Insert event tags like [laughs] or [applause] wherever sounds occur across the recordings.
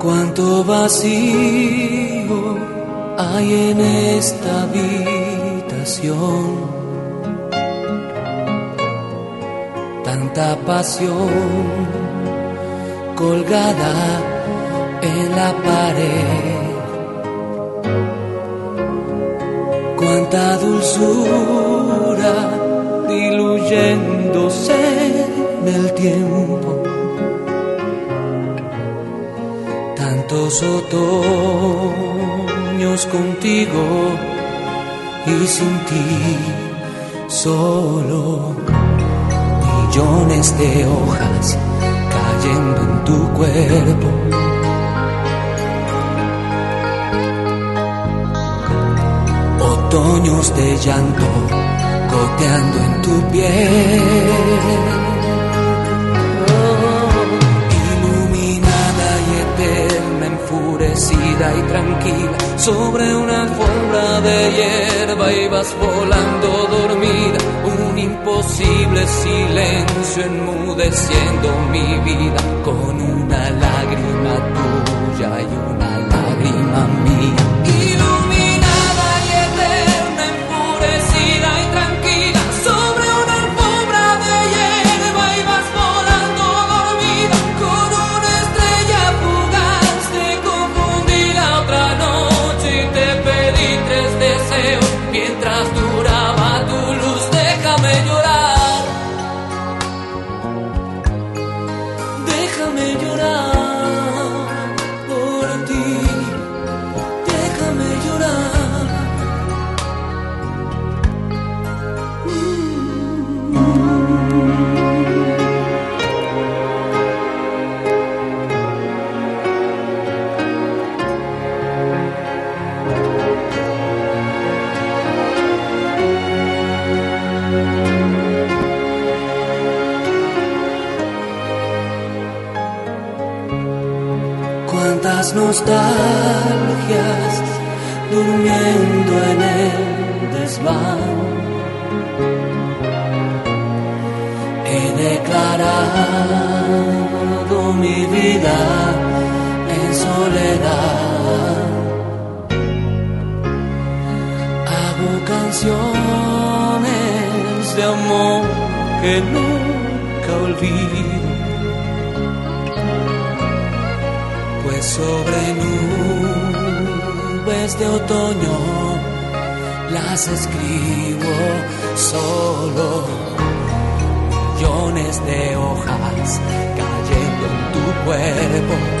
Cuánto vacío hay en esta habitación. Tanta pasión colgada en la pared. Cuánta dulzura diluyéndose en el tiempo. Tantos otoños contigo y sin ti solo millones de hojas cayendo en tu cuerpo. Otoños de llanto goteando en tu piel. Enfurecida y tranquila sobre una alfombra de hierba y vas volando dormida un imposible silencio enmudeciendo mi vida con una lágrima tuya y una lágrima mía nostalgias durmiendo en el desván. He declarado mi vida en soledad. Hago canciones de amor que nunca olvido. De otoño las escribo solo millones de hojas cayendo en tu cuerpo.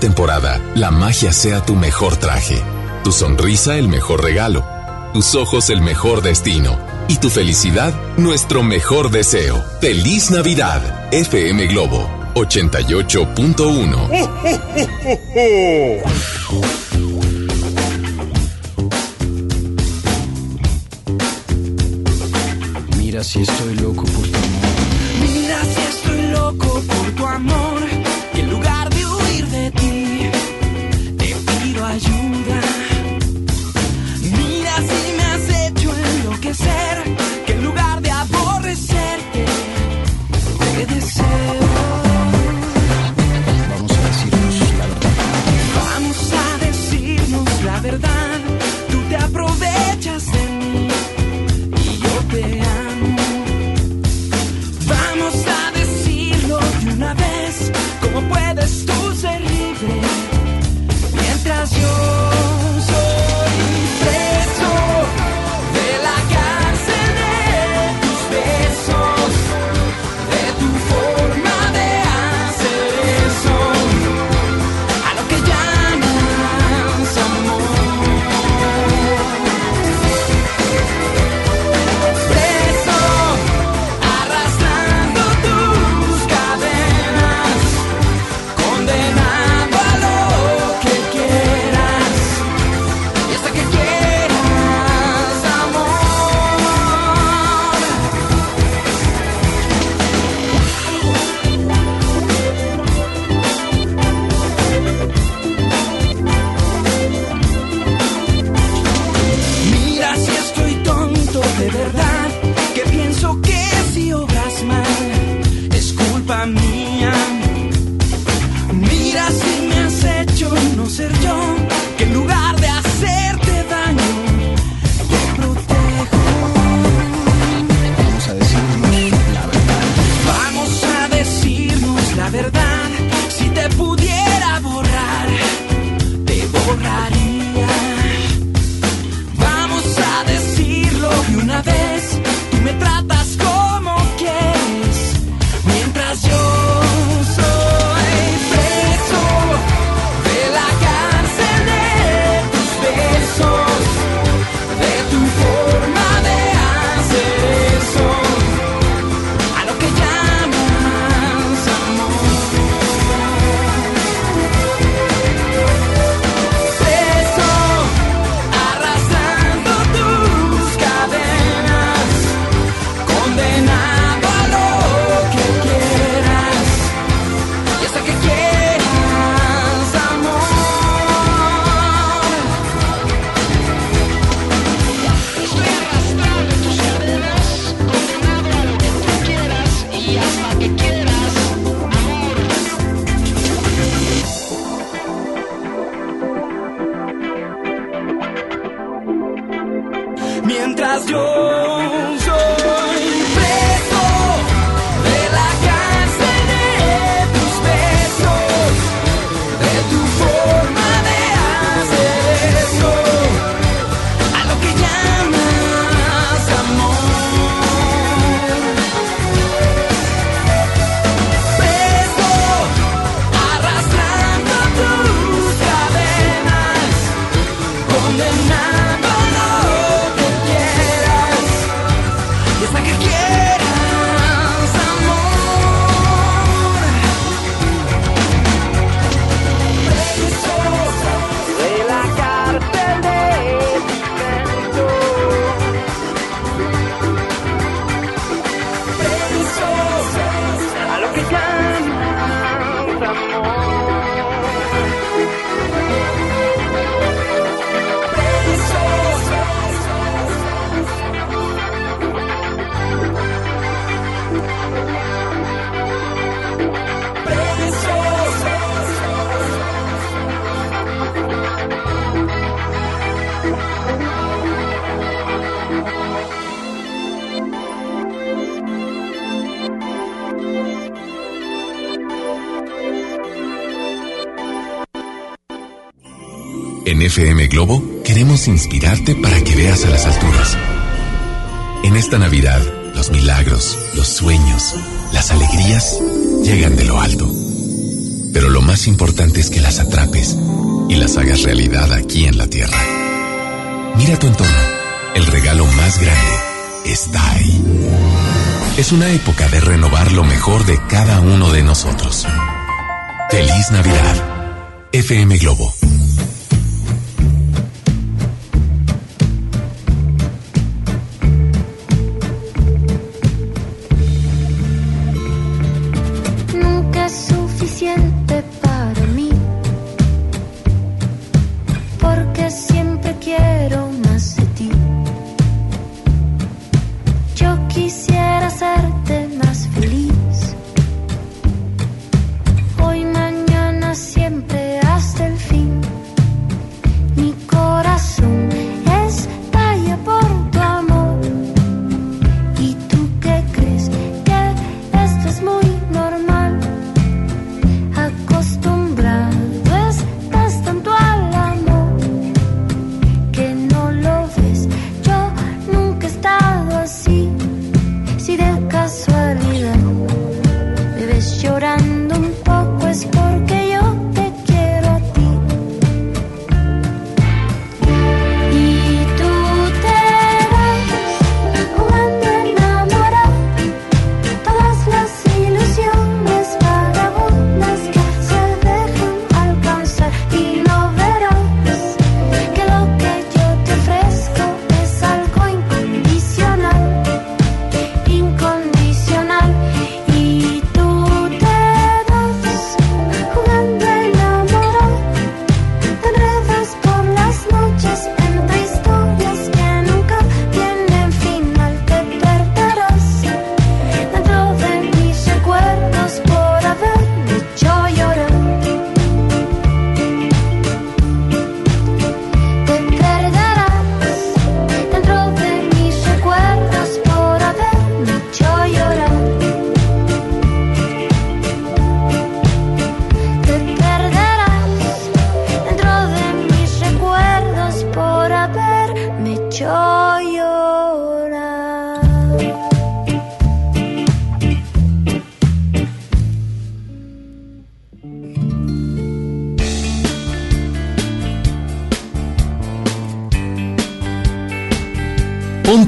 temporada, la magia sea tu mejor traje, tu sonrisa el mejor regalo, tus ojos el mejor destino y tu felicidad nuestro mejor deseo. Feliz Navidad, FM Globo 88.1. si estoy loco FM Globo queremos inspirarte para que veas a las alturas. En esta Navidad, los milagros, los sueños, las alegrías llegan de lo alto. Pero lo más importante es que las atrapes y las hagas realidad aquí en la Tierra. Mira tu entorno. El regalo más grande está ahí. Es una época de renovar lo mejor de cada uno de nosotros. Feliz Navidad. FM Globo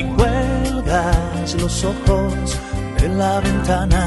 y cuelgas los ojos de la ventana.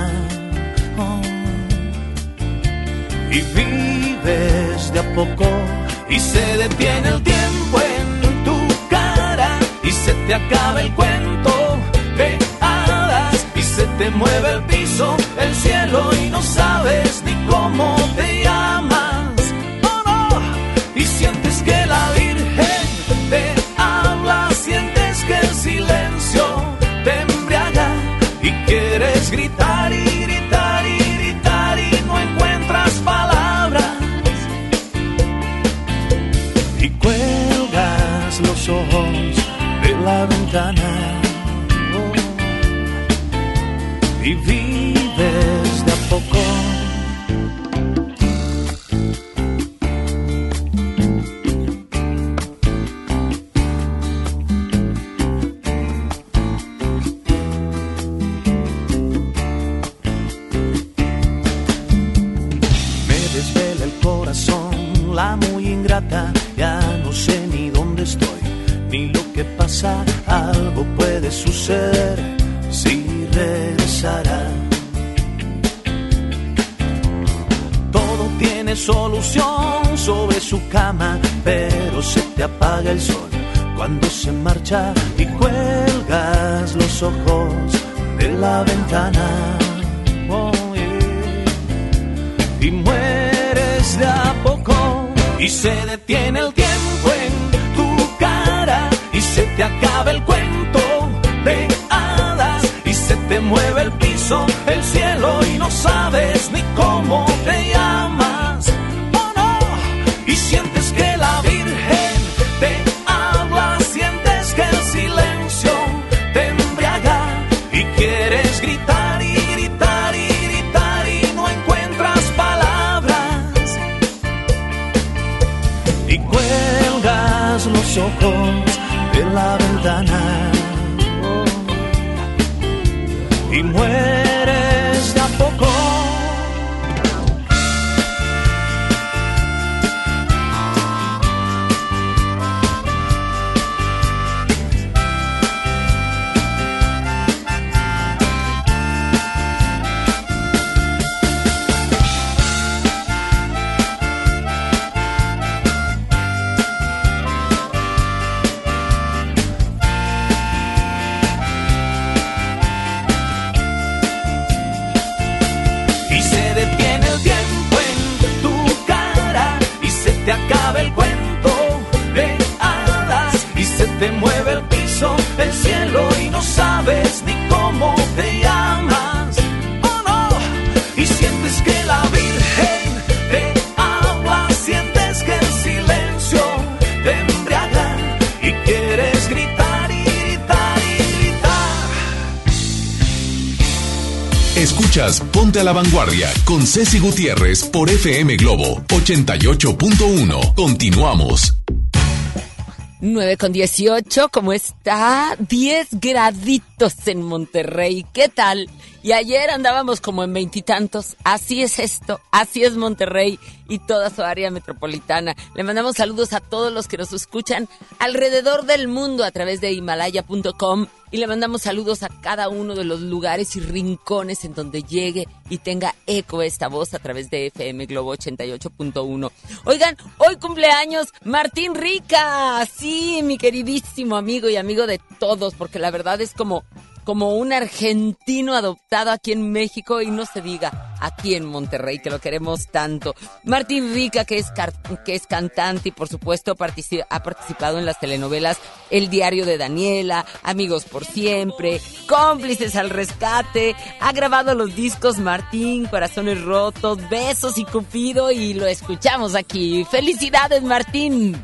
La Vanguardia con Ceci Gutiérrez por FM Globo 88.1. Continuamos. 9 con 18, ¿cómo está? 10 graditos en Monterrey, ¿qué tal? Y ayer andábamos como en veintitantos, así es esto, así es Monterrey y toda su área metropolitana. Le mandamos saludos a todos los que nos escuchan alrededor del mundo a través de himalaya.com y le mandamos saludos a cada uno de los lugares y rincones en donde llegue y tenga eco esta voz a través de FM Globo 88.1. Oigan, hoy cumpleaños Martín Rica, sí, mi queridísimo amigo y amigo de todos, porque la verdad es como como un argentino adoptado aquí en México y no se diga aquí en Monterrey, que lo queremos tanto. Martín Rica, que es, que es cantante y por supuesto ha participado en las telenovelas El Diario de Daniela, Amigos por Siempre, Cómplices al Rescate, ha grabado los discos Martín, Corazones Rotos, Besos y Cupido y lo escuchamos aquí. ¡Felicidades Martín!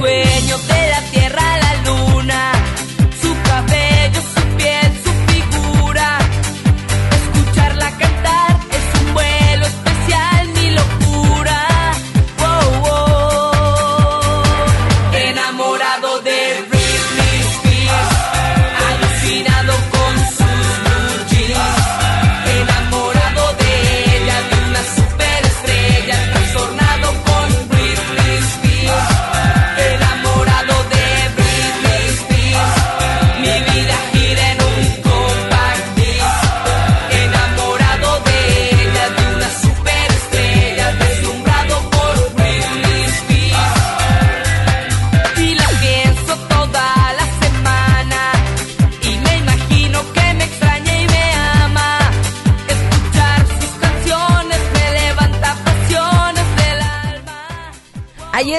Sueño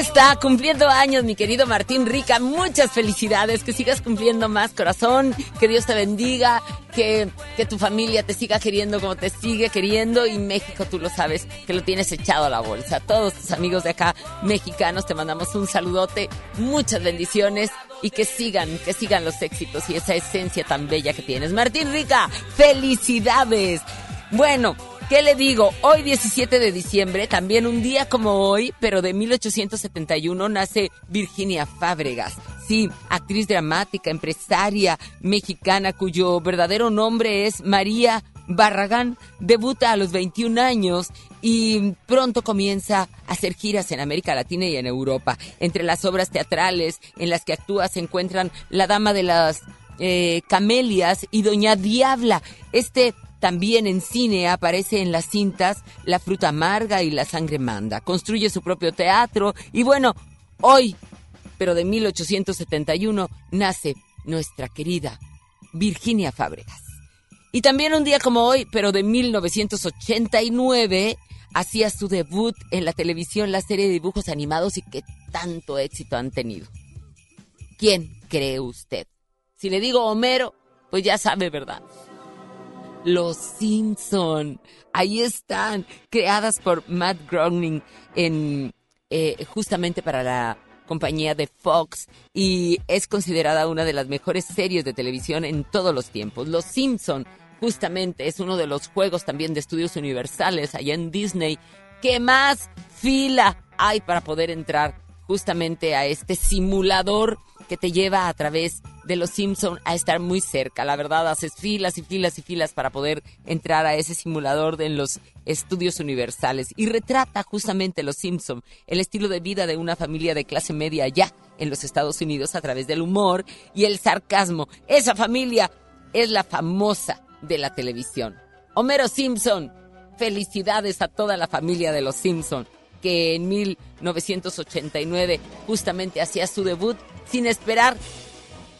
está, cumpliendo años, mi querido Martín Rica. Muchas felicidades, que sigas cumpliendo más, corazón. Que Dios te bendiga, que, que tu familia te siga queriendo como te sigue queriendo. Y México, tú lo sabes, que lo tienes echado a la bolsa. Todos tus amigos de acá, mexicanos, te mandamos un saludote, muchas bendiciones y que sigan, que sigan los éxitos y esa esencia tan bella que tienes. Martín Rica, felicidades. Bueno, ¿Qué le digo? Hoy 17 de diciembre, también un día como hoy, pero de 1871, nace Virginia Fábregas. Sí, actriz dramática, empresaria mexicana cuyo verdadero nombre es María Barragán. Debuta a los 21 años y pronto comienza a hacer giras en América Latina y en Europa. Entre las obras teatrales en las que actúa se encuentran La Dama de las eh, Camelias y Doña Diabla. Este también en cine aparece en las cintas La fruta amarga y La sangre manda. Construye su propio teatro y bueno, hoy, pero de 1871, nace nuestra querida Virginia Fábregas. Y también un día como hoy, pero de 1989, hacía su debut en la televisión la serie de dibujos animados y que tanto éxito han tenido. ¿Quién cree usted? Si le digo Homero, pues ya sabe, ¿verdad? Los Simpson. Ahí están, creadas por Matt Groening en eh, justamente para la compañía de Fox y es considerada una de las mejores series de televisión en todos los tiempos. Los Simpson justamente es uno de los juegos también de estudios universales allá en Disney que más fila hay para poder entrar justamente a este simulador que te lleva a través de los Simpson a estar muy cerca. La verdad, haces filas y filas y filas para poder entrar a ese simulador en los estudios universales y retrata justamente los Simpson, el estilo de vida de una familia de clase media allá en los Estados Unidos a través del humor y el sarcasmo. Esa familia es la famosa de la televisión. Homero Simpson, felicidades a toda la familia de los Simpson que en 1989 justamente hacía su debut sin esperar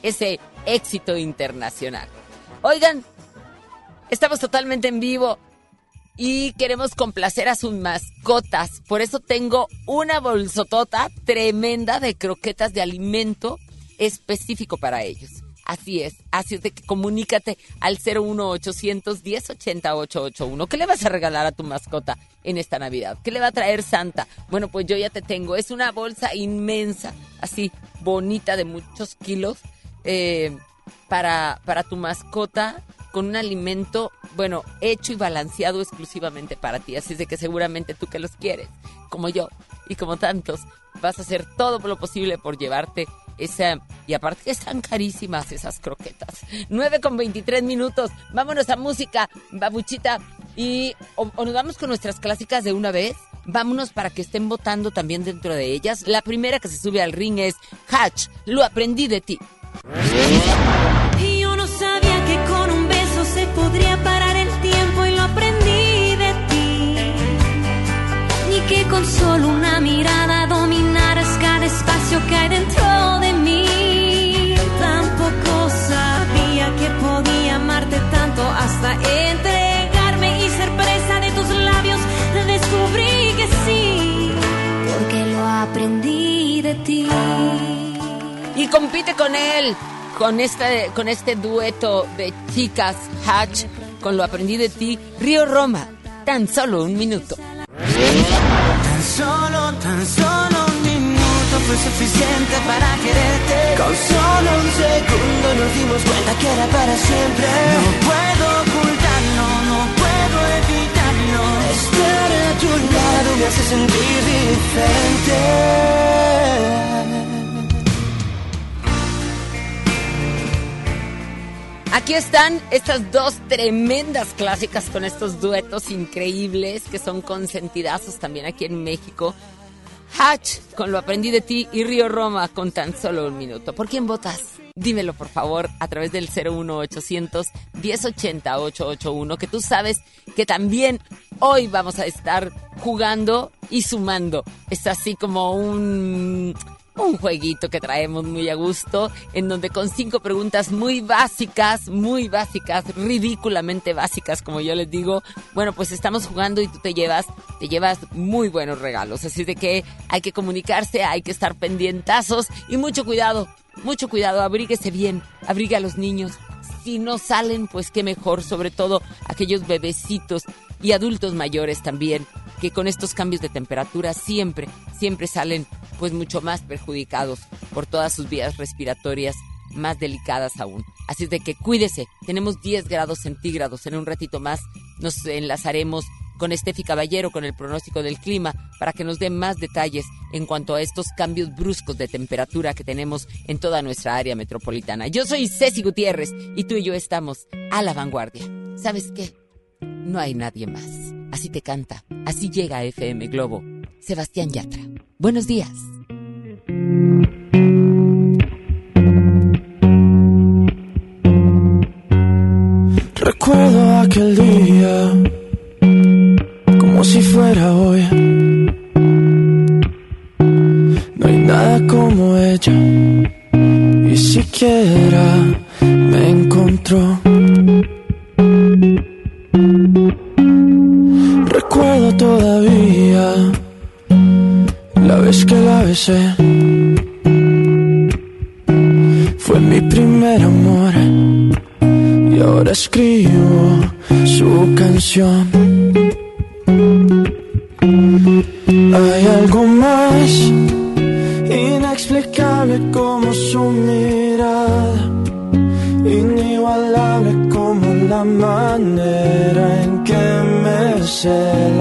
ese éxito internacional. Oigan, estamos totalmente en vivo y queremos complacer a sus mascotas. Por eso tengo una bolsotota tremenda de croquetas de alimento específico para ellos. Así es, así es de que comunícate al 01800 1080 881. ¿Qué le vas a regalar a tu mascota en esta Navidad? ¿Qué le va a traer Santa? Bueno, pues yo ya te tengo. Es una bolsa inmensa, así bonita de muchos kilos, eh, para, para tu mascota con un alimento, bueno, hecho y balanceado exclusivamente para ti. Así es de que seguramente tú que los quieres, como yo y como tantos, vas a hacer todo lo posible por llevarte esa, y aparte que están carísimas esas croquetas. 9 con 23 minutos. Vámonos a música, babuchita. Y o, nos vamos con nuestras clásicas de una vez. Vámonos para que estén votando también dentro de ellas. La primera que se sube al ring es Hatch. Lo aprendí de ti. Yo no sabía que con un beso se podría parar el tiempo y lo aprendí de ti. Ni que con solo una mirada dominaras cada espacio que hay dentro entregarme y ser presa de tus labios. Descubrí que sí, porque lo aprendí de ti. Y compite con él, con este, con este dueto de chicas Hatch, con lo aprendí de ti, Río Roma. Tan solo un minuto. Tan solo, tan solo un minuto fue suficiente para quererte. Con solo un segundo nos dimos cuenta que era para siempre. No puedo ocultarlo, no puedo evitarlo. Estar a tu lado me hace sentir diferente. Aquí están estas dos tremendas clásicas con estos duetos increíbles que son consentidazos también aquí en México. Hatch con Lo aprendí de ti y Río Roma con tan solo un minuto. ¿Por quién votas? Dímelo por favor a través del 01800 1080 881 que tú sabes que también hoy vamos a estar jugando y sumando. Es así como un un jueguito que traemos muy a gusto, en donde con cinco preguntas muy básicas, muy básicas, ridículamente básicas, como yo les digo, bueno, pues estamos jugando y tú te llevas, te llevas muy buenos regalos. Así de que hay que comunicarse, hay que estar pendientazos y mucho cuidado, mucho cuidado, abríguese bien, abrigue a los niños. Si no salen, pues qué mejor, sobre todo aquellos bebecitos y adultos mayores también, que con estos cambios de temperatura siempre, siempre salen pues mucho más perjudicados por todas sus vías respiratorias más delicadas aún. Así de que cuídese, tenemos 10 grados centígrados, en un ratito más nos enlazaremos con Estefi Caballero con el pronóstico del clima para que nos dé más detalles en cuanto a estos cambios bruscos de temperatura que tenemos en toda nuestra área metropolitana. Yo soy Ceci Gutiérrez y tú y yo estamos a la vanguardia. ¿Sabes qué? No hay nadie más. Así te canta, así llega a FM Globo. Sebastián Yatra. Buenos días. Recuerdo aquel día como si fuera hoy. No hay nada como ella y siquiera me encontró. Vez que la besé fue mi primer amor y ahora escribo su canción. Hay algo más inexplicable como su mirada, inigualable como la manera en que me cela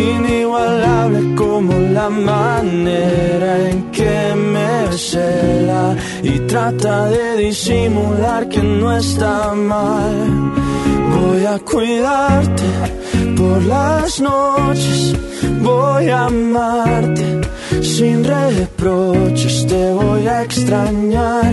inigualable como la manera en que me cela y trata de disimular que no está mal. Voy a cuidarte por las noches, voy a amarte sin reproches, te voy a extrañar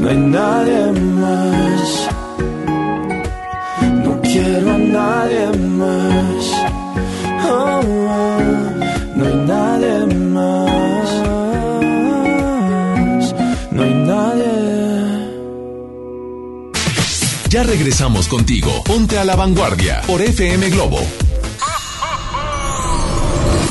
No hay nadie más. No quiero a nadie más. Oh, no hay nadie más. No hay nadie. Ya regresamos contigo. Ponte a la vanguardia por FM Globo.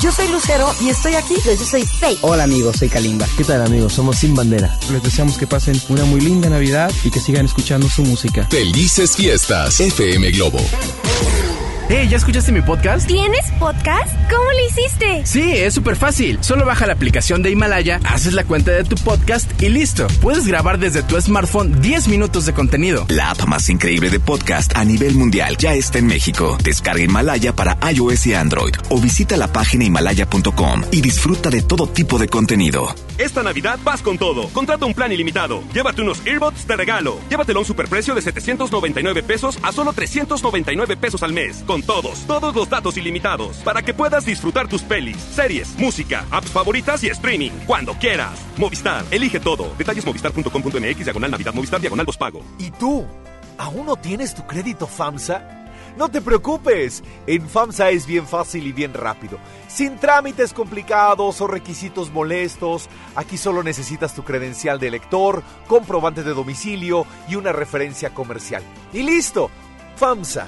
Yo soy Lucero y estoy aquí. Yo, soy Faye. Hola amigos, soy Kalimba. ¿Qué tal amigos? Somos Sin Bandera. Les deseamos que pasen una muy linda Navidad y que sigan escuchando su música. Felices fiestas, FM Globo. Hey, ¿ya escuchaste mi podcast? ¿Tienes podcast? ¿Cómo lo hiciste? Sí, es súper fácil. Solo baja la aplicación de Himalaya, haces la cuenta de tu podcast y listo. Puedes grabar desde tu smartphone 10 minutos de contenido. La app más increíble de podcast a nivel mundial ya está en México. Descarga Himalaya para iOS y Android o visita la página himalaya.com y disfruta de todo tipo de contenido. Esta Navidad vas con todo. Contrata un plan ilimitado. Llévate unos earbuds de regalo. Llévatelo a un superprecio de 799 pesos a solo 399 pesos al mes. Con todos, todos los datos ilimitados. Para que puedas disfrutar tus pelis, series, música, apps favoritas y streaming. Cuando quieras. Movistar, elige todo. Detalles movistar.com.mx, diagonal Navidad, Movistar, diagonal pago. ¿Y tú? ¿Aún no tienes tu crédito FAMSA? No te preocupes, en FAMSA es bien fácil y bien rápido. Sin trámites complicados o requisitos molestos, aquí solo necesitas tu credencial de lector, comprobante de domicilio y una referencia comercial. Y listo, FAMSA,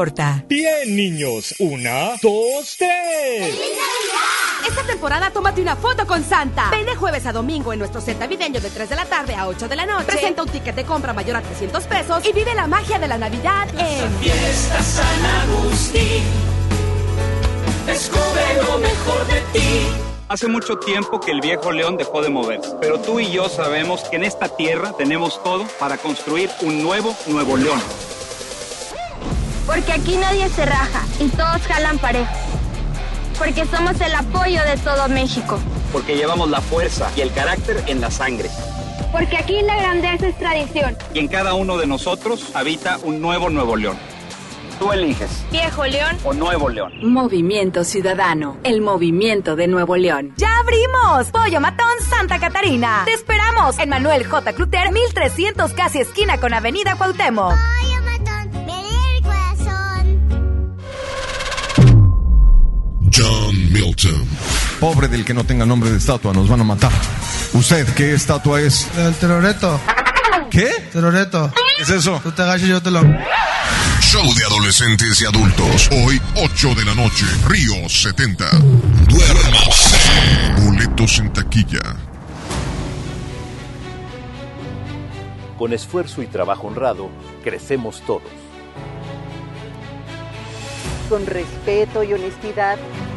Bien, niños. Una, dos, tres. Esta temporada tómate una foto con Santa. Ven de jueves a domingo en nuestro set navideño de 3 de la tarde a 8 de la noche. Presenta un ticket de compra mayor a 300 pesos y vive la magia de la Navidad en Fiesta San Agustín. Descubre lo mejor de ti. Hace mucho tiempo que el viejo león dejó de moverse, pero tú y yo sabemos que en esta tierra tenemos todo para construir un nuevo Nuevo León. Porque aquí nadie se raja y todos jalan parejo. Porque somos el apoyo de todo México. Porque llevamos la fuerza y el carácter en la sangre. Porque aquí la grandeza es tradición. Y en cada uno de nosotros habita un nuevo Nuevo León. Tú eliges. Viejo León o Nuevo León. Movimiento Ciudadano, el movimiento de Nuevo León. ¡Ya abrimos! Pollo Matón Santa Catarina. Te esperamos en Manuel J. Cluter, 1300 casi esquina con Avenida Cuauhtémoc. Pollo John Milton. Pobre del que no tenga nombre de estatua, nos van a matar. ¿Usted qué estatua es? El teroreto. ¿Qué? Teroreto. ¿Qué es eso? Tú te agachas y yo te lo... Show de adolescentes y adultos. Hoy, 8 de la noche, Río 70. Duérmase. Boletos en taquilla. Con esfuerzo y trabajo honrado, crecemos todos. Con respeto y honestidad,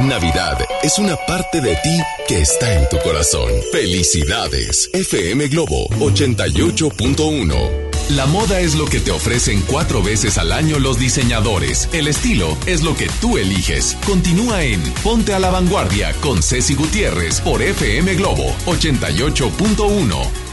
Navidad es una parte de ti que está en tu corazón. Felicidades, FM Globo 88.1. La moda es lo que te ofrecen cuatro veces al año los diseñadores. El estilo es lo que tú eliges. Continúa en Ponte a la Vanguardia con Ceci Gutiérrez por FM Globo 88.1.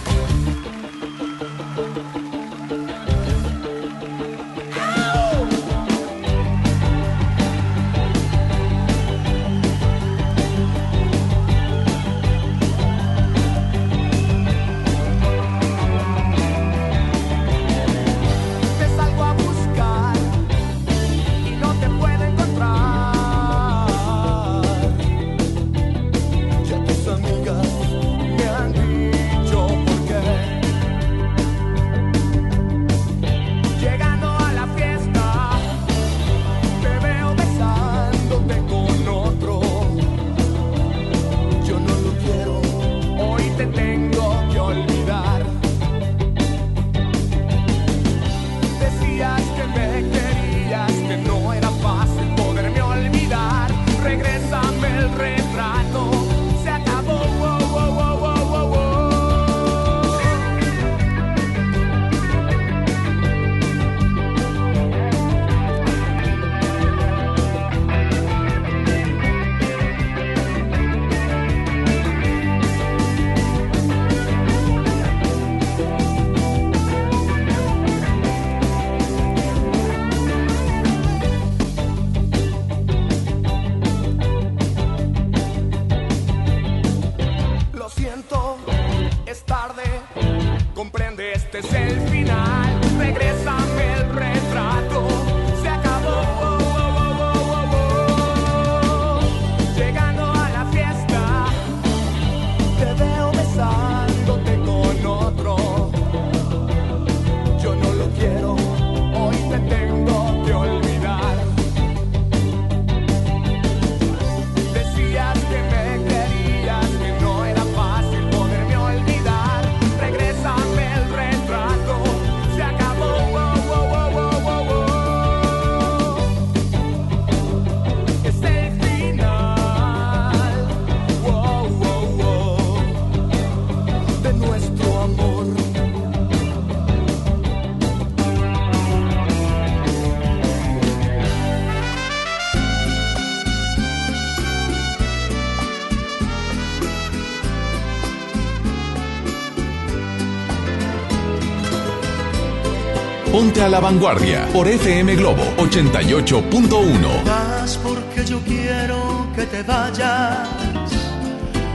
a la vanguardia por FM Globo 88.1. Vas porque yo quiero que te vayas.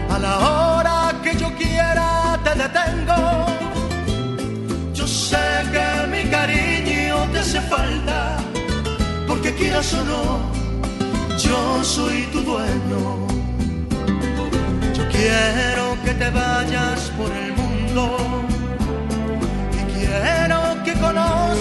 A la hora que yo quiera te detengo. Yo sé que mi cariño te hace falta. Porque quieras o no, yo soy tu dueño. Yo quiero que te vayas por el mundo.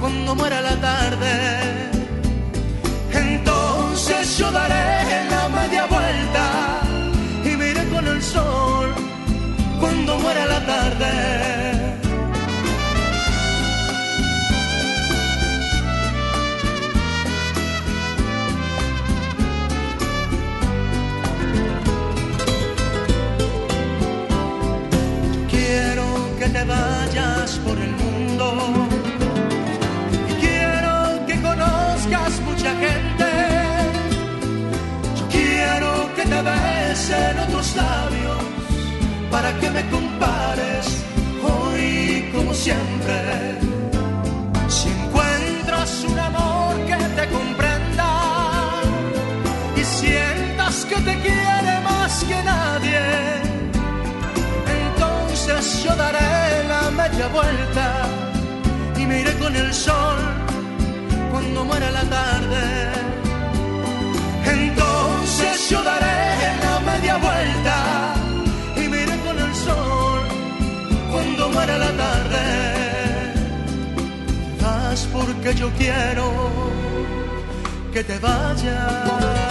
cuando muera la tarde. Entonces yo daré la media vuelta y me iré con el sol cuando muera la tarde. Quiero que te vayas por el mundo gente. Yo quiero que te besen otros labios para que me compares hoy como siempre. Si encuentras un amor que te comprenda y sientas que te quiere más que nadie, entonces yo daré la media vuelta y me con el sol cuando muera la tarde. Entonces yo daré la media vuelta y me iré con el sol cuando muera la tarde. Vas porque yo quiero que te vayas.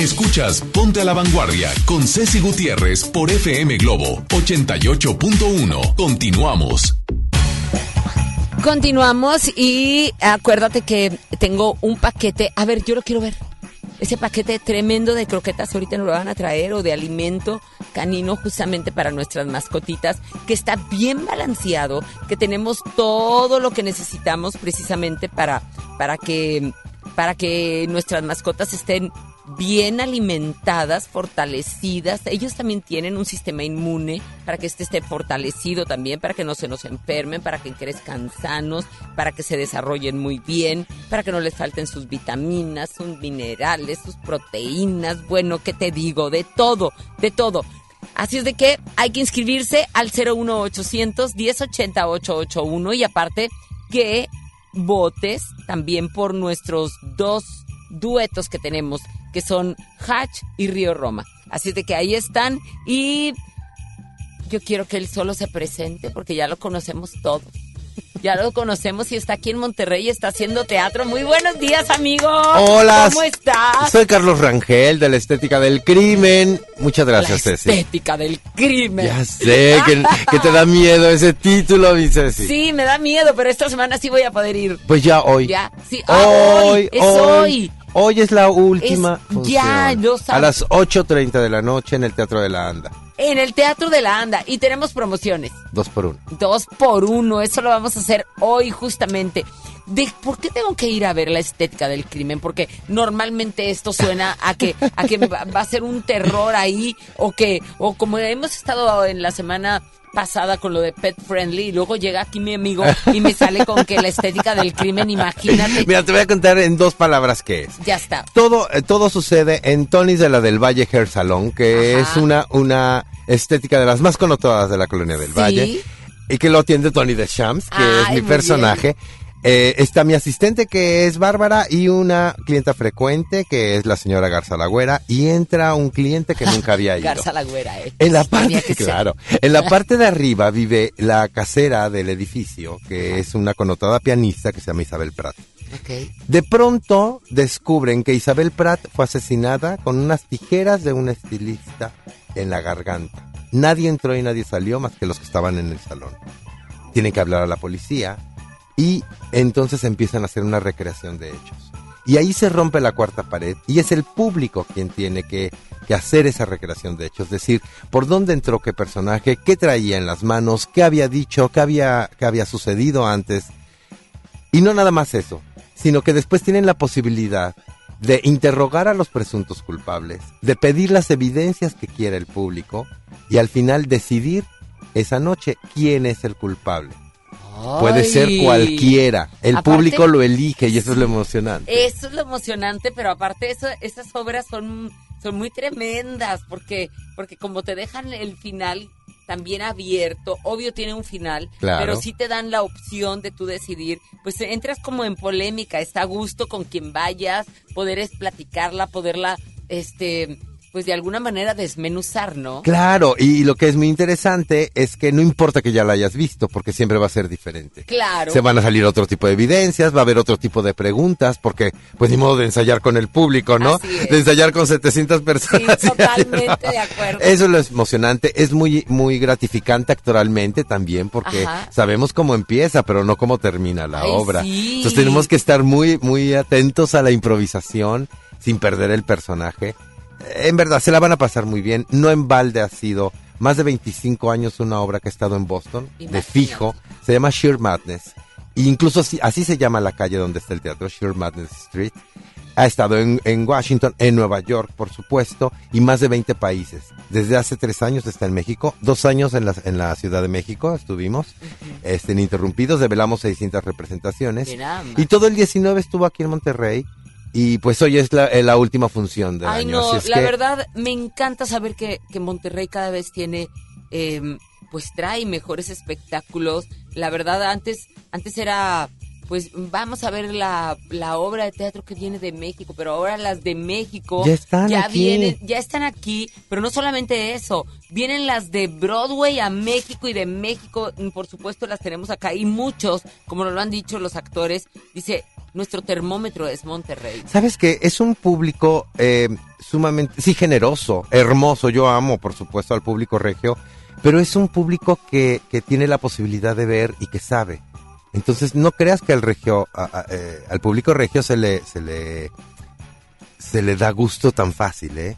Escuchas Ponte a la vanguardia con Ceci Gutiérrez por FM Globo 88.1. Continuamos. Continuamos y acuérdate que tengo un paquete. A ver, yo lo quiero ver. Ese paquete tremendo de croquetas ahorita nos lo van a traer o de alimento canino justamente para nuestras mascotitas, que está bien balanceado, que tenemos todo lo que necesitamos precisamente para, para que para que nuestras mascotas estén bien alimentadas, fortalecidas. Ellos también tienen un sistema inmune para que este esté fortalecido también, para que no se nos enfermen, para que crezcan sanos, para que se desarrollen muy bien, para que no les falten sus vitaminas, sus minerales, sus proteínas. Bueno, ¿qué te digo? De todo, de todo. Así es de que hay que inscribirse al 01800 1080 881 y aparte que votes también por nuestros dos duetos que tenemos, que son Hatch y Río Roma. Así de que ahí están y yo quiero que él solo se presente porque ya lo conocemos todos. Ya lo conocemos y está aquí en Monterrey y está haciendo teatro. Muy buenos días, amigo. Hola. ¿Cómo estás? Soy Carlos Rangel de la Estética del Crimen. Muchas gracias, La Ceci. estética del crimen. Ya sé que, que te da miedo ese título, mi Ceci. Sí, me da miedo, pero esta semana sí voy a poder ir. Pues ya hoy. Ya, sí. Ah, hoy, es hoy. Hoy es la última Es- ya, lo sabes. A las 8.30 de la noche en el Teatro de la Anda. En el Teatro de la Anda y tenemos promociones. Dos por uno. Dos por uno, eso lo vamos a hacer hoy justamente. De, ¿Por qué tengo que ir a ver la estética del crimen? Porque normalmente esto suena a que, a que va, va a ser un terror ahí o que, o como hemos estado en la semana pasada con lo de Pet Friendly y luego llega aquí mi amigo y me sale con que la estética del crimen, imagínate. Mira, te voy a contar en dos palabras qué es. Ya está. Todo, eh, todo sucede en Tony's de la del Valle Hair Salon, que Ajá. es una, una estética de las más connotadas de la colonia del Sí. Valle. Y que lo atiende Tony de Shams, que Ay, es mi personaje. Eh, está mi asistente que es Bárbara y una clienta frecuente que es la señora Garza Lagüera y entra un cliente que nunca había [laughs] ido. Garza la güera, ¿eh? En la parte, claro, en la parte de arriba vive la casera del edificio, que es una connotada pianista que se llama Isabel Prat. De pronto descubren que Isabel Prat fue asesinada con unas tijeras de un estilista en la garganta. Nadie entró y nadie salió más que los que estaban en el salón. Tienen que hablar a la policía y entonces empiezan a hacer una recreación de hechos. Y ahí se rompe la cuarta pared y es el público quien tiene que, hacer esa recreación de hechos. Es decir, por dónde entró qué personaje, qué traía en las manos, qué había dicho, qué había, qué había sucedido antes. Y no nada más eso, sino que después tienen la posibilidad de interrogar a los presuntos culpables, de pedir las evidencias que quiera el público y al final decidir esa noche quién es el culpable. Puede ser cualquiera, el Aparte- público lo elige y eso es lo emocionante. Eso es lo emocionante, pero aparte eso, esas obras son, son muy tremendas porque, porque como te dejan el final también abierto, obvio tiene un final, Claro. pero sí te dan la opción de tú decidir, pues entras como en polémica, está a gusto con quien vayas, poder es platicarla, poderla, este, pues de alguna manera desmenuzar, ¿no? Claro, y lo que es muy interesante es que no importa que ya la hayas visto, porque siempre va a ser diferente. Claro. Se van a salir otro tipo de evidencias, va a haber otro tipo de preguntas, porque pues ni modo de ensayar con el público, ¿no? Así es. De ensayar con 700 personas. Sí, totalmente de acuerdo. Eso es lo emocionante, es muy muy gratificante actoralmente también porque Ajá. sabemos cómo empieza, pero no cómo termina la Ay, obra. sí. Entonces tenemos que estar muy muy atentos a la improvisación sin perder el personaje. En verdad se la van a pasar muy bien, no en balde ha sido más de 25 años una obra que ha estado en Boston de fijo, se llama Sheer Madness. E incluso así, así se llama la calle donde está el teatro, Sheer Madness Street. Ha estado en, en Washington, en Nueva York, por supuesto, y más de 20 países. Desde hace tres años está en México, dos años en la, en la Ciudad de México estuvimos, este, ininterrumpidos, develamos 600 representaciones. Y todo el 19 estuvo aquí en Monterrey, y pues hoy es la, eh, la última función del Ay, año. no, es la que- verdad me encanta saber que, que Monterrey cada vez tiene, eh, pues trae mejores espectáculos. La verdad, antes, antes era, pues vamos a ver la, la obra de teatro que viene de México, pero ahora las de México Ya están aquí. vienen, ya están aquí, pero no solamente eso, vienen las de Broadway a México y de México, mm, por supuesto, las tenemos acá y muchos, como nos lo han dicho los actores, dice, nuestro termómetro es Monterrey. Sabes que es un público eh, sumamente, sí, generoso, hermoso. Yo amo, por supuesto, al público regio, pero es un público que, que tiene la posibilidad de ver y que sabe. Entonces, no creas que al regio, a- a- eh, al público regio se le, se le, se le da gusto tan fácil, ¿eh?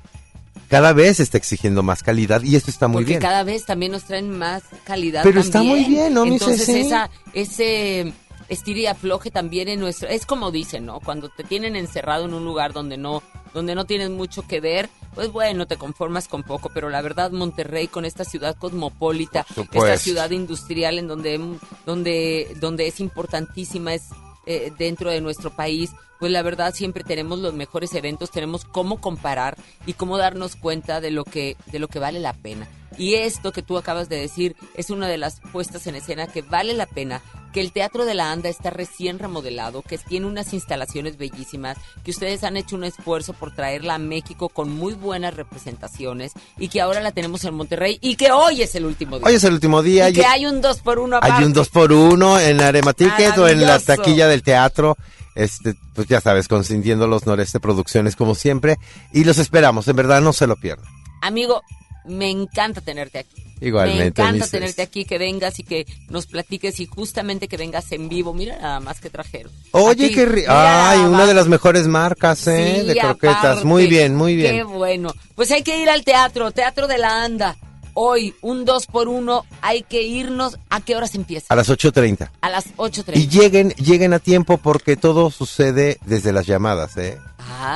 Cada vez está exigiendo más calidad y esto está muy Porque bien. cada vez también nos traen más calidad. Pero está muy bien, ¿no, Entonces esa, ese estira y afloje también en nuestro, es como dicen, ¿no? Cuando te tienen encerrado en un lugar donde no, donde no tienes mucho que ver, pues bueno, te conformas con poco. Pero la verdad, Monterrey con esta ciudad cosmopolita, esta ciudad industrial en donde, donde, donde es importantísima, es eh, dentro de nuestro país, pues la verdad siempre tenemos los mejores eventos, tenemos cómo comparar y cómo darnos cuenta de lo que de lo que vale la pena. Y esto que tú acabas de decir es una de las puestas en escena que vale la pena, que el Teatro de la Anda está recién remodelado, que tiene unas instalaciones bellísimas, que ustedes han hecho un esfuerzo por traerla a México con muy buenas representaciones y que ahora la tenemos en Monterrey y que hoy es el último día. Hoy es el último día. y que hay un 2 por 1 Hay un 2 por 1 en Arema Ticket o en la taquilla del teatro. Este, pues ya sabes, consintiendo los Noreste Producciones como siempre. Y los esperamos, en verdad no se lo pierdan. Amigo, me encanta tenerte aquí. Igualmente, Me encanta Mises. tenerte aquí, que vengas y que nos platiques y justamente que vengas en vivo. Mira nada más que trajeron. Oye, Aquí, qué ri- mira Ay, una de las mejores marcas, ¿eh? Sí, de croquetas. aparte. Muy bien, muy Qué bien. bueno. Pues hay que ir al teatro, Teatro de la Anda. Hoy, un 2 por 1 hay que irnos. ¿A qué horas empieza? A las 8.30. A las 8.30. Y lleguen, lleguen a tiempo porque todo sucede desde las llamadas, ¿eh?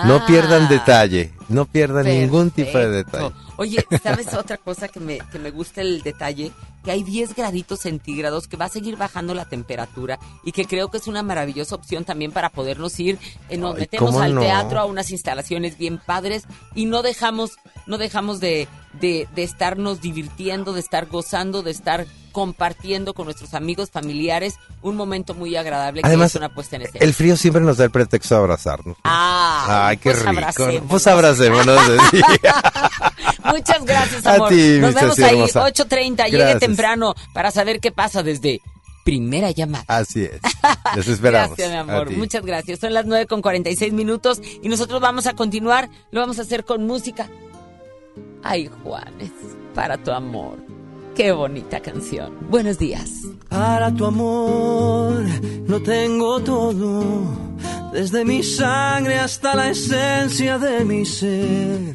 No pierdan detalle, no pierdan ningún tipo de detalle. Oye, ¿sabes otra cosa que me, que me gusta el detalle? Que hay 10 graditos centígrados, que va a seguir bajando la temperatura y que creo que es una maravillosa opción también para podernos ir. eh, nos Ay, metemos ¿cómo al no? teatro, a unas instalaciones bien padres y no dejamos, no dejamos de, de, de estarnos divirtiendo, de estar gozando, de estar compartiendo con nuestros amigos, familiares, un momento muy agradable que Además, es una puesta en escena. el frío siempre nos da el pretexto de abrazarnos. Ah, Ay, qué pues rico. ¿no? abracémonos. Pues abracémonos. [laughs] [laughs] Muchas gracias, A amor. ti, Nos vemos ahí, hermosa. 8.30. Llegue temprano para saber qué pasa desde primera llamada. Así es. [laughs] Les esperamos. Gracias, mi A amor. Muchas gracias. Son las 9 con 46 minutos y nosotros vamos a continuar. Lo vamos a hacer con música. Ay, Juanes, para tu amor. Qué bonita canción. Buenos días. Para tu amor lo tengo todo, desde mi sangre hasta la esencia de mi ser.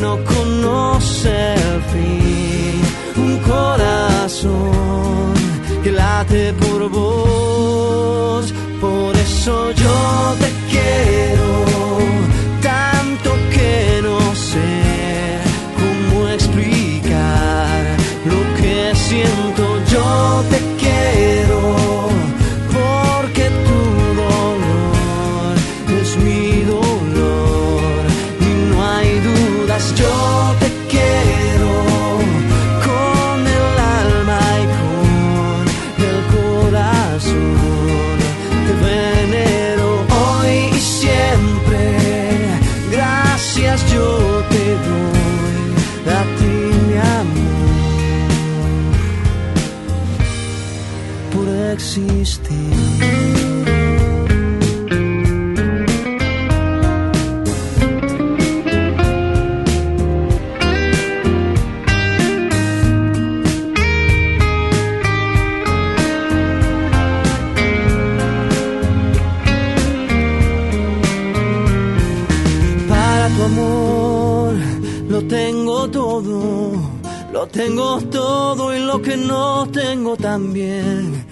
no conoce el fin. Un corazón que late por vos, por eso yo Para tu amor lo tengo todo, lo tengo todo y lo que no tengo también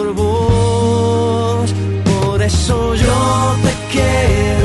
por eso yo te quiero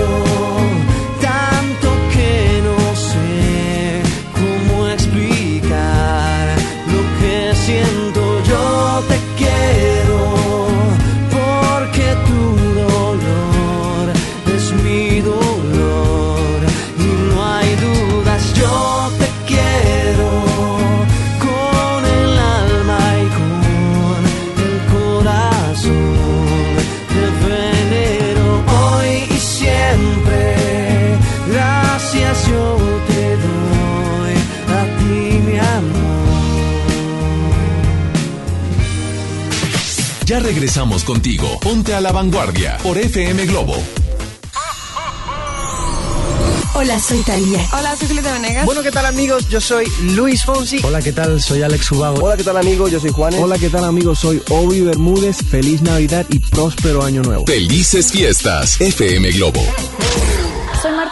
regresamos contigo. Ponte a la vanguardia por FM Globo. Hola, soy Talía. Hola, soy Julieta Venegas. Bueno, ¿qué tal amigos? Yo soy Luis Fonsi. Hola, ¿qué tal? Soy Alex Ubago. Hola, ¿qué tal amigos? Yo soy Juanes. Hola, ¿qué tal amigos? Soy Obi Bermúdez. Feliz Navidad y próspero año nuevo. Felices fiestas. FM Globo.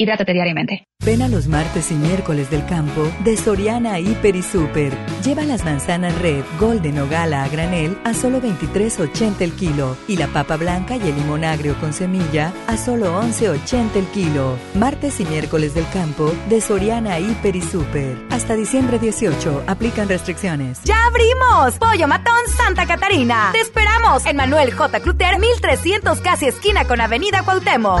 Hidrátate diariamente. Ven a los martes y miércoles del campo de Soriana Hiper y Super. Lleva las manzanas red, golden o gala a granel a solo 23.80 el kilo y la papa blanca y el limón agrio con semilla a solo 11.80 el kilo. Martes y miércoles del campo de Soriana Hiper y Super. Hasta diciembre 18. Aplican restricciones. ¡Ya abrimos! Pollo Matón Santa Catarina. Te esperamos en Manuel J. Cluter, 1300 casi esquina con Avenida Cuauhtémoc.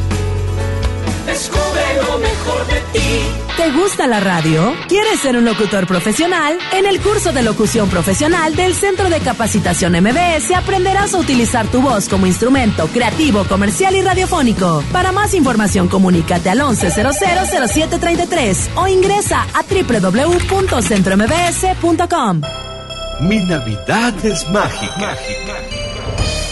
Descubre lo mejor de ti. ¿Te gusta la radio? ¿Quieres ser un locutor profesional? En el curso de locución profesional del Centro de Capacitación MBS aprenderás a utilizar tu voz como instrumento creativo, comercial y radiofónico. Para más información, comunícate al 11000733 o ingresa a www.centrombs.com. Mi Navidad es mágica.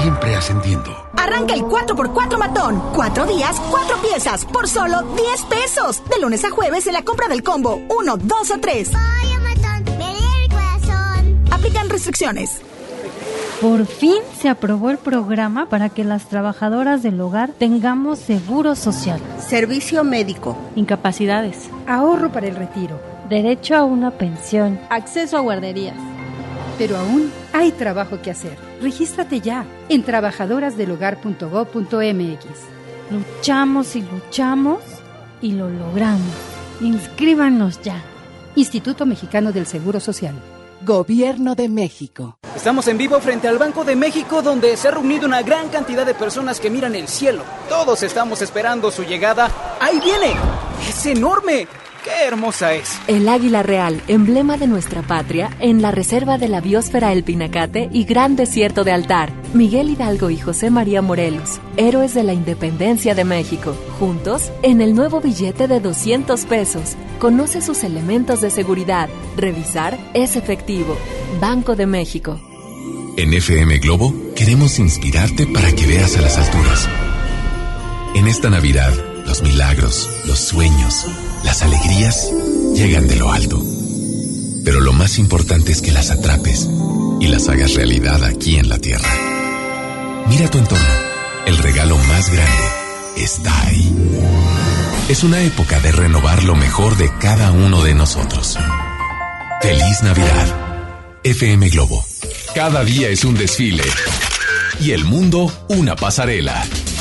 siempre ascendiendo. Arranca el 4x4 matón. Cuatro días, cuatro piezas, por solo 10 pesos. De lunes a jueves en la compra del combo 1, 2 o 3. Aplican restricciones. Por fin se aprobó el programa para que las trabajadoras del hogar tengamos seguro social, Servicio médico. incapacidades, Ahorro para el retiro. derecho a una pensión, Acceso a guarderías. Pero aún hay trabajo que hacer. Regístrate ya en trabajadorasdelhogar.gov.mx. Luchamos y luchamos y lo logramos. Inscríbanos ya. Instituto Mexicano del Seguro Social. Gobierno de México. Estamos en vivo frente al Banco de México donde se ha reunido una gran cantidad de personas que miran el cielo. Todos estamos esperando su llegada. ¡Ahí viene! ¡Es enorme! ¡Qué hermosa es! El águila real, emblema de nuestra patria, en la reserva de la biosfera El Pinacate y Gran Desierto de Altar. Miguel Hidalgo y José María Morelos, héroes de la independencia de México. Juntos, en el nuevo billete de 200 pesos. Conoce sus elementos de seguridad. Revisar es efectivo. Banco de México. En FM Globo queremos inspirarte para que veas a las alturas. En esta Navidad, los milagros, los sueños, las alegrías llegan de lo alto. Pero lo más importante es que las atrapes y las hagas realidad aquí en la Tierra. Mira tu entorno. El regalo más grande está ahí. Es una época de renovar lo mejor de cada uno de nosotros. Feliz Navidad. FM Globo. Cada día es un desfile. Y el mundo una pasarela.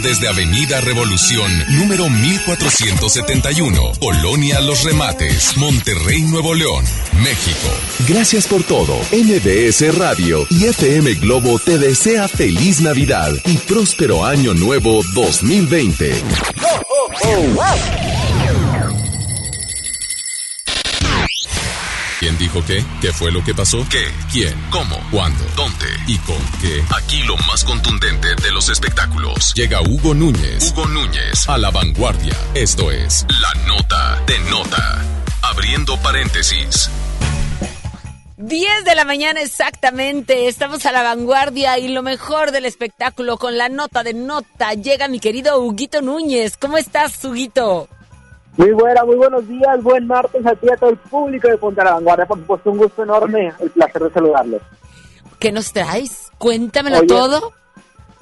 desde Avenida Revolución, número 1471, Colonia Los Remates, Monterrey, Nuevo León, México. Gracias por todo. MBS Radio y FM Globo te desea feliz Navidad y próspero año nuevo 2020. ¿Quién dijo qué? ¿Qué fue lo que pasó? ¿Qué? ¿Quién? ¿Cómo? ¿Cuándo? ¿Dónde? ¿Y con qué? Aquí lo más contundente de los espectáculos. Llega Hugo Núñez. Hugo Núñez a la vanguardia. Esto es La Nota de Nota. Abriendo paréntesis. 10 de la mañana exactamente, estamos a la vanguardia y lo mejor del espectáculo con la nota de nota. Llega mi querido Huguito Núñez. ¿Cómo estás, Huguito? Muy buena, muy buenos días, buen martes a ti y a todo el público de Ponte a la Vanguardia. Por supuesto, un gusto enorme, el placer de saludarlos. ¿Qué nos traes? Cuéntamelo Oye, todo.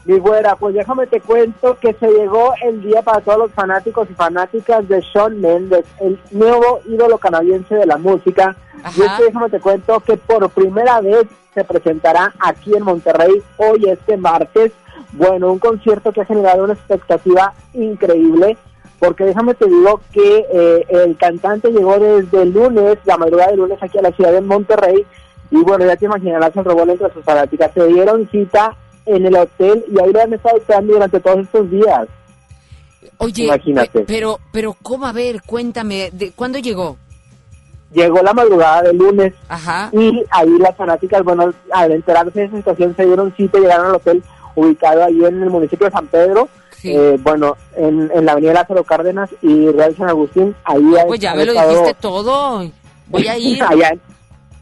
Mi güera, pues déjame te cuento que se llegó el día para todos los fanáticos y fanáticas de Shawn Mendes, el nuevo ídolo canadiense de la música. Y es que déjame te cuento que por primera vez se presentará aquí en Monterrey hoy este martes. Bueno, un concierto que ha generado una expectativa increíble porque déjame te digo que eh, el cantante llegó desde el lunes, la madrugada de lunes aquí a la ciudad de Monterrey, y bueno, ya te imaginarás el revuelo entre sus fanáticas. Se dieron cita en el hotel y ahí lo han estado esperando durante todos estos días. Oye, Imagínate. pe- pero, pero, ¿cómo? A ver, cuéntame, ¿de cuándo llegó? Llegó la madrugada del lunes Ajá. y ahí las fanáticas, bueno, al enterarse de esa situación se dieron cita y llegaron al hotel ubicado ahí en el municipio de San Pedro, eh, bueno, en, en la avenida Lázaro Cárdenas y Real San Agustín. Ahí Pues ya me lo estado- dijiste todo. Voy a [laughs] ir. allá,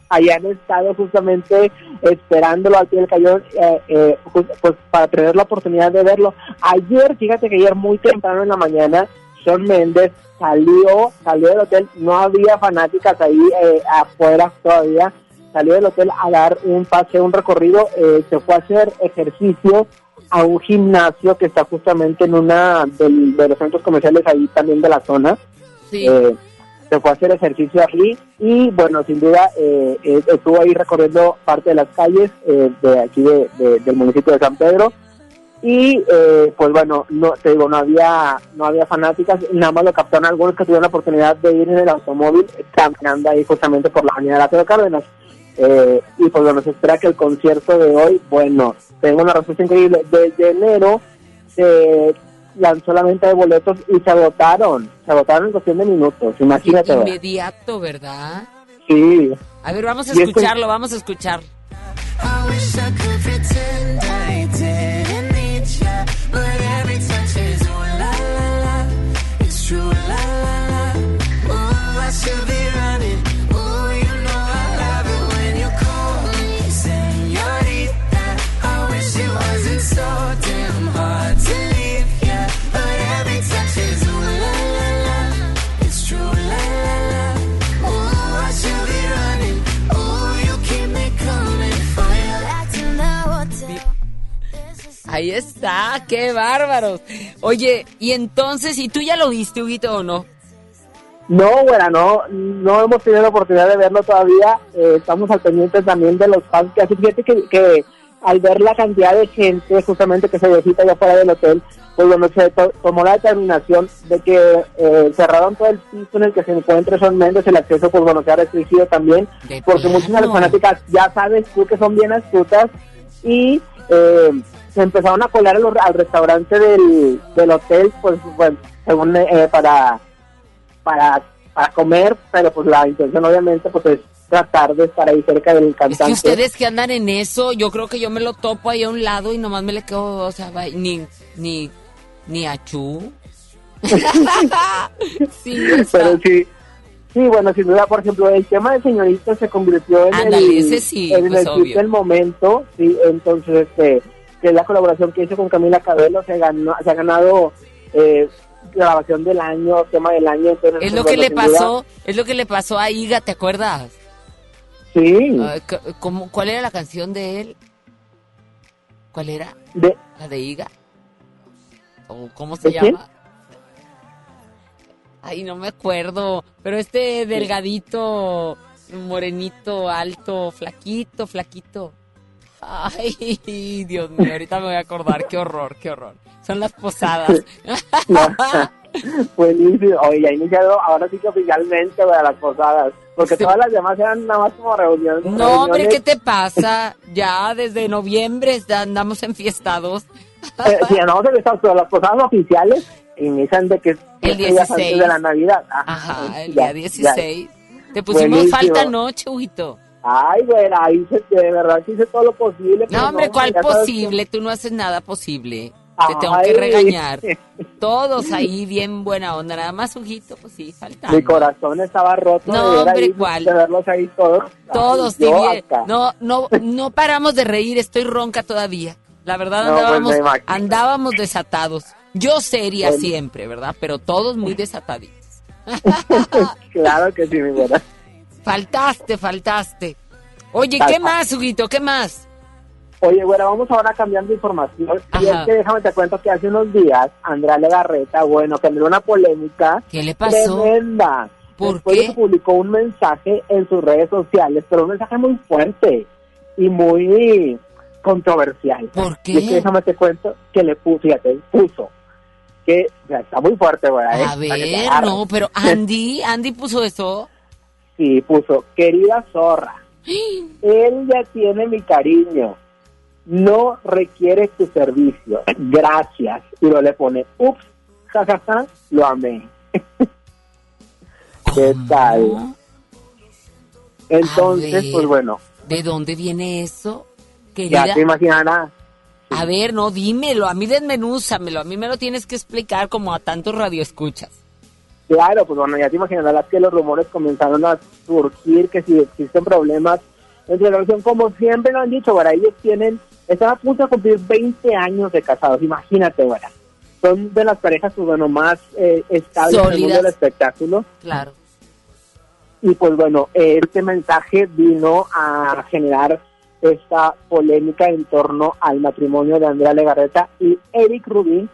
allá han estado justamente esperándolo al pie del cañón eh, eh, pues para tener la oportunidad de verlo. Ayer, fíjate que ayer muy temprano en la mañana, Shawn Méndez salió, salió del hotel, no había fanáticas ahí eh, afuera todavía, salió del hotel a dar un pase, un recorrido, eh, se fue a hacer ejercicio a un gimnasio que está justamente en una del- de los centros comerciales ahí también de la zona. Sí. Eh, se fue a hacer ejercicio allí y bueno, sin duda eh, eh, estuvo ahí recorriendo parte de las calles eh, de aquí de- de- del municipio de San Pedro y eh, pues bueno, no te digo, no había no había fanáticas, nada más lo captaron algunos que tuvieron la oportunidad de ir en el automóvil caminando ahí justamente por la avenida Lázaro Cárdenas. Eh, y pues bueno, se espera que el concierto de hoy, bueno, tenga una respuesta increíble. Desde enero se lanzó la venta de boletos y se agotaron, se agotaron en cuestión de minutos, imagínate. ¿verdad? Inmediato, ¿verdad? Sí. A ver, vamos a Y esto- escucharlo, vamos a escuchar. I wish I could pretend I didn't need ya, but every Ahí está, qué bárbaros. Oye, y entonces, ¿y tú ya lo viste, Huguito, o no? No, bueno, no, no hemos tenido la oportunidad de verlo todavía. eh, estamos al pendiente también de los fans que así fíjate que, que al ver la cantidad de gente justamente que se visita allá fuera del hotel, pues bueno, se to- tomó la determinación de que eh, cerraron todo el piso en el que se encuentra Son Méndez, el acceso pues bueno, se ha restringido también, porque muchas de las fanáticas ya sabes tú que son bien astutas y eh, se empezaron a colar al restaurante del, del hotel, pues bueno, según eh, para para, para comer, pero pues la intención obviamente pues es tratar de estar ahí cerca del Es cantante. que ustedes que andan en eso, yo creo que yo me lo topo ahí a un lado y nomás me le quedo, o sea, va- ni, ni, ni a Chu. [laughs] sí, pero sí, sí, bueno, sin duda, por ejemplo, el tema de señorita se convirtió en el, sí, en pues, el hit obvio. del momento, sí, entonces, este, que es la colaboración que hizo con Camila Cabello, se, ganó, se ha ganado eh, grabación del año, tema del año, entonces, Es lo que le duda, pasó, es lo que le pasó a Iga, ¿te acuerdas? Sí. ¿cómo- ¿Cuál era la canción de él? ¿Cuál era? De, ¿La de Iga? ¿O cómo se llama? Ay, no me acuerdo. Pero este delgadito, morenito, alto, flaquito, flaquito. Ay, Dios mío, ahorita me voy a acordar. Qué horror, qué horror. Son las posadas. [laughs] Buenísimo. Oye, ya iniciado ahora sí que oficialmente güey, a las posadas. Porque todas las demás eran nada más como reuniones. No, hombre, reuniones. ¿qué te pasa? Ya desde noviembre ya andamos enfiestados. Eh, sí, andamos en estas, pero las posadas oficiales inician de que es El días antes 16. de la Navidad. Ajá, Ajá, el ya, día 16. Te pusimos Buenísimo. falta noche, Huguito. Ay, güey, ahí se, de verdad sí hice todo lo posible. No, hombre, ¿cuál posible? Tú no haces nada posible. Te tengo que regañar. Todos ahí bien buena onda. Nada más, Huguito, pues sí, falta. que Mi corazón estaba roto No, de ver hombre, ahí, ¿cuál? de verlos ahí todos. Todos, Ay, sí, bien. No, no, no paramos de reír. Estoy ronca todavía. La verdad No, pues, andábamos, andábamos desatados. Yo Bueno. siempre, ¿verdad? Pero todos muy desataditos. [laughs] claro que sí, mi buena. Faltaste, faltaste. Oye, Tal ¿qué más, Huguito? ¿Qué más? Oye, bueno, vamos ahora cambiando de información. Y es que déjame te cuento que hace unos días Andrea Legarreta, bueno, generó una polémica ¿Qué le pasó? tremenda. ¿Por Después qué? publicó un mensaje en sus redes sociales, pero un mensaje muy fuerte y muy controversial. ¿Por qué? Y es que déjame te cuento que le puso, fíjate, puso que o sea, está muy fuerte. ¿eh? A ver, no, pero Andy, Andy puso eso. Sí, puso, querida zorra, [gasps] él ya tiene mi cariño, no requiere tu servicio, gracias. Y lo le pone, ups, jajaja, lo amé. [laughs] ¿Qué tal? Entonces, ver. pues bueno, ¿De dónde viene eso? ya Querida. te imaginarás. A ver, no, dímelo, a mí desmenúzamelo, a mí me lo tienes que explicar como a tantos radioescuchas. Claro, pues bueno, ya te imaginarás que los rumores comenzaron a surgir, que si existen problemas entre la relación, como siempre lo han dicho, bueno, ellos tienen, están a punto de cumplir 20 años de casados, imagínate, bueno, son de las parejas, pues bueno, más eh, estables en el mundo Sólidas. del espectáculo, Claro. y pues bueno, este mensaje vino a generar esta polémica en torno al matrimonio de Andrea Legarreta y Eric Rubin.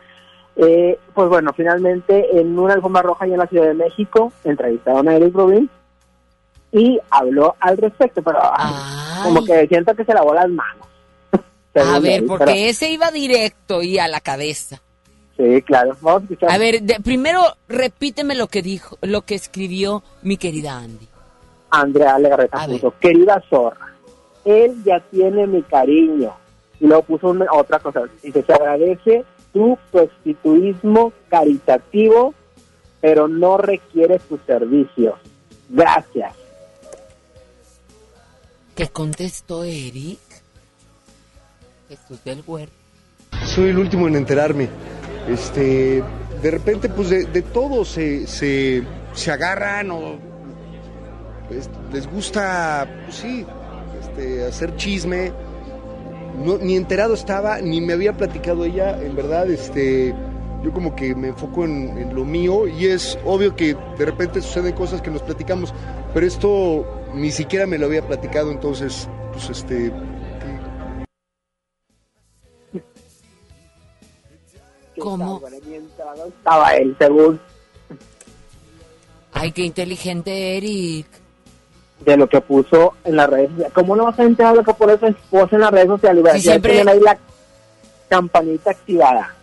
Eh, pues bueno, finalmente en una alfombra roja allá en la Ciudad de México entrevistaron a Eric Rubin y habló al respecto, pero ay, como que siento que se lavó las manos. [laughs] A ver, porque pero- ese iba directo y a la cabeza. Sí, claro. Vamos a escuchar. A ver, de- primero repíteme lo que dijo, lo que escribió mi querida Andy. Andrea Legarreta puso, querida zorra, él ya tiene mi cariño. Y luego puso una- otra cosa, dice, se agradece tu prostituismo caritativo, pero no requiere tus servicios. Gracias. ¿Qué contestó Eric? Jesús del Huerto. Soy el último en enterarme. Este, de repente, pues de, de todo se, se, se agarran o pues, les gusta, pues sí, este, hacer chisme. No, ni enterado estaba, ni me había platicado ella, en verdad, este, yo como que me enfoco en, en lo mío y es obvio que de repente suceden cosas que nos platicamos, pero esto ni siquiera me lo había platicado, entonces, pues este, ¿Cómo? Estaba él, según Ay, qué inteligente Eric. De lo que puso en las redes sociales. ¿Cómo no vas a enterar lo que pone su esposa en las redes sociales? Ya siempre- tienen ahí la campanita activada.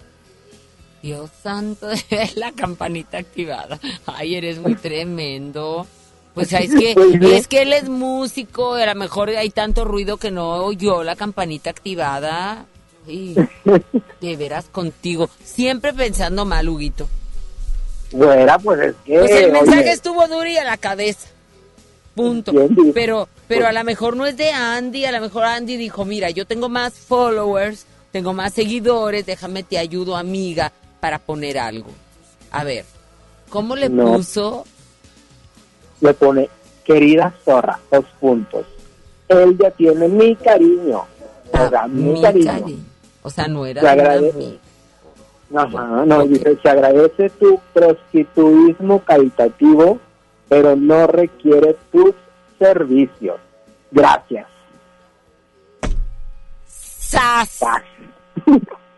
Dios santo, [laughs] la campanita activada. Ay, eres muy tremendo. Pues es que, [laughs] es que él es músico, a lo mejor hay tanto ruido que no oyó la campanita activada. Ay, [laughs] de veras contigo. Siempre pensando mal, Huguito. Bueno, pues es que... Pues el mensaje oye, estuvo duro y a la cabeza. Punto. Pero, pero a lo mejor no es de Andy, a lo mejor Andy dijo, mira, yo tengo más followers, tengo más seguidores, déjame te ayudo, amiga, para poner algo. A ver, ¿cómo le No. puso? le pone, querida zorra, dos puntos. Él ya tiene mi cariño. O sea, mi, Ah, Mi cariño. cari- O sea, no era de. Ajá, no, dice, se agradece tu prostituismo caritativo, pero no requiere tus servicios. Gracias. ¡Sas!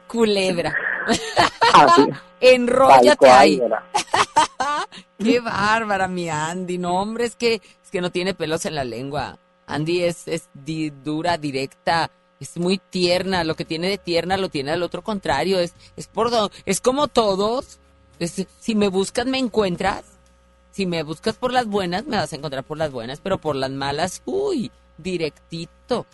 Culebra. [laughs] Así. Enróllate Tal cual, ahí. [laughs] Qué bárbara, mi Andy. No, hombre, es que, es que no tiene pelos en la lengua. Andy es, es di- dura, directa, es muy tierna. Lo que tiene de tierna lo tiene al otro contrario. Es, es por es como todos. Es- si me buscas, me encuentras. Si me buscas por las buenas, me vas a encontrar por las buenas, pero por las malas, uy, directito.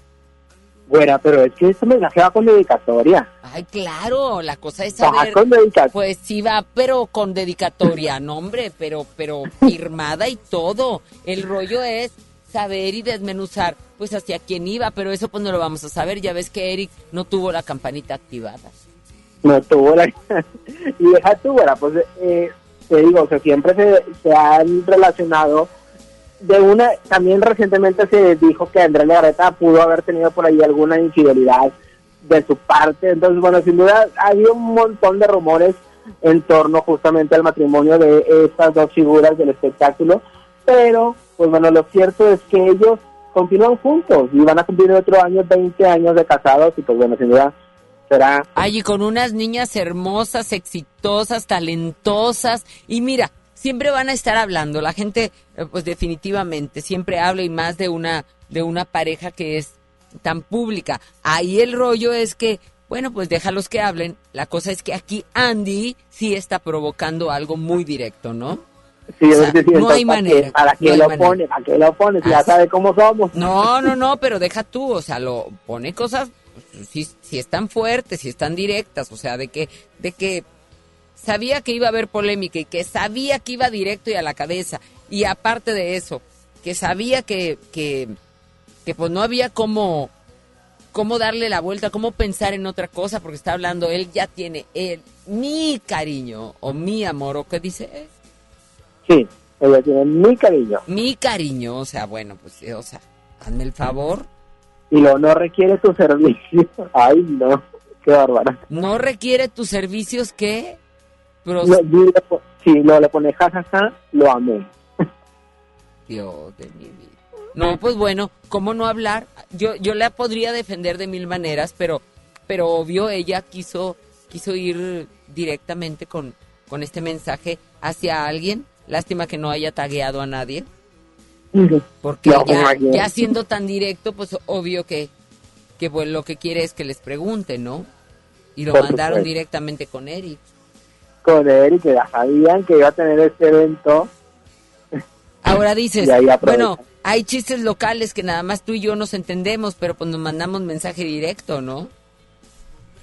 Güera, pero es que este mensaje va con dedicatoria. Ay, claro, la cosa es Va saber. con dedicatoria. Pues sí va, pero con dedicatoria, no hombre, pero, pero firmada y todo. El rollo es saber y desmenuzar, pues hacia quién iba, pero eso pues no lo vamos a saber. Ya ves que Eric no tuvo la campanita activada. no tuvo la... [laughs] y deja tú, güera, pues eh, te digo, o sea, siempre se, se han relacionado. De una, también recientemente se dijo que Andrés Legarreta pudo haber tenido por ahí alguna infidelidad de su parte, entonces bueno, sin duda ha habido un montón de rumores en torno justamente al matrimonio de estas dos figuras del espectáculo, pero pues bueno, lo cierto es que ellos continúan juntos y van a cumplir otro año 20 años de casados y pues bueno, sin duda será Ay, y con unas niñas hermosas, exitosas, talentosas. Y mira, siempre van a estar hablando. La gente, eh, pues definitivamente, siempre habla y más de una, de una pareja que es tan pública. Ahí el rollo es que, bueno, pues déjalos que hablen. La cosa es que aquí Andy sí está provocando algo muy directo, ¿no? Sí, O sea, es decir, no hay entonces, ¿para manera, qué- ¿Para no qué lo manera. pone? ¿Para qué lo pone? Si ya sabe cómo somos. No, no, no, pero deja tú, o sea, lo pone cosas, si, si están fuertes, si están directas, o sea, de que, de que sabía que iba a haber polémica y que sabía que iba directo y a la cabeza. Y aparte de eso, que sabía que, que, que pues no había cómo, cómo darle la vuelta, cómo pensar en otra cosa, porque está hablando, él ya tiene él, mi cariño, o mi amor, o qué dice él. Sí, ella tiene mi cariño. Mi cariño, o sea, bueno, pues, o sea, hazme el favor. Y lo no requiere tu servicio. [laughs] Ay, no. Qué bárbara. No requiere tus servicios que... Pero, No, po- si no le pone jajaja, lo amé. Dios de mi vida. No, pues bueno, ¿cómo no hablar? Yo, yo la podría defender de mil maneras, pero, pero obvio ella quiso, quiso ir directamente con, con este mensaje hacia alguien. Lástima que no haya tagueado a nadie, porque No, ya, siendo tan directo, pues obvio que, que pues, lo que quiere es que les pregunte, ¿no? Y lo Por mandaron supuesto. directamente con Eric. Con y que ya sabían que iba a tener este evento. Ahora dices, [laughs] bueno, hay chistes locales que nada más tú y yo nos entendemos, pero pues nos mandamos mensaje directo, ¿no?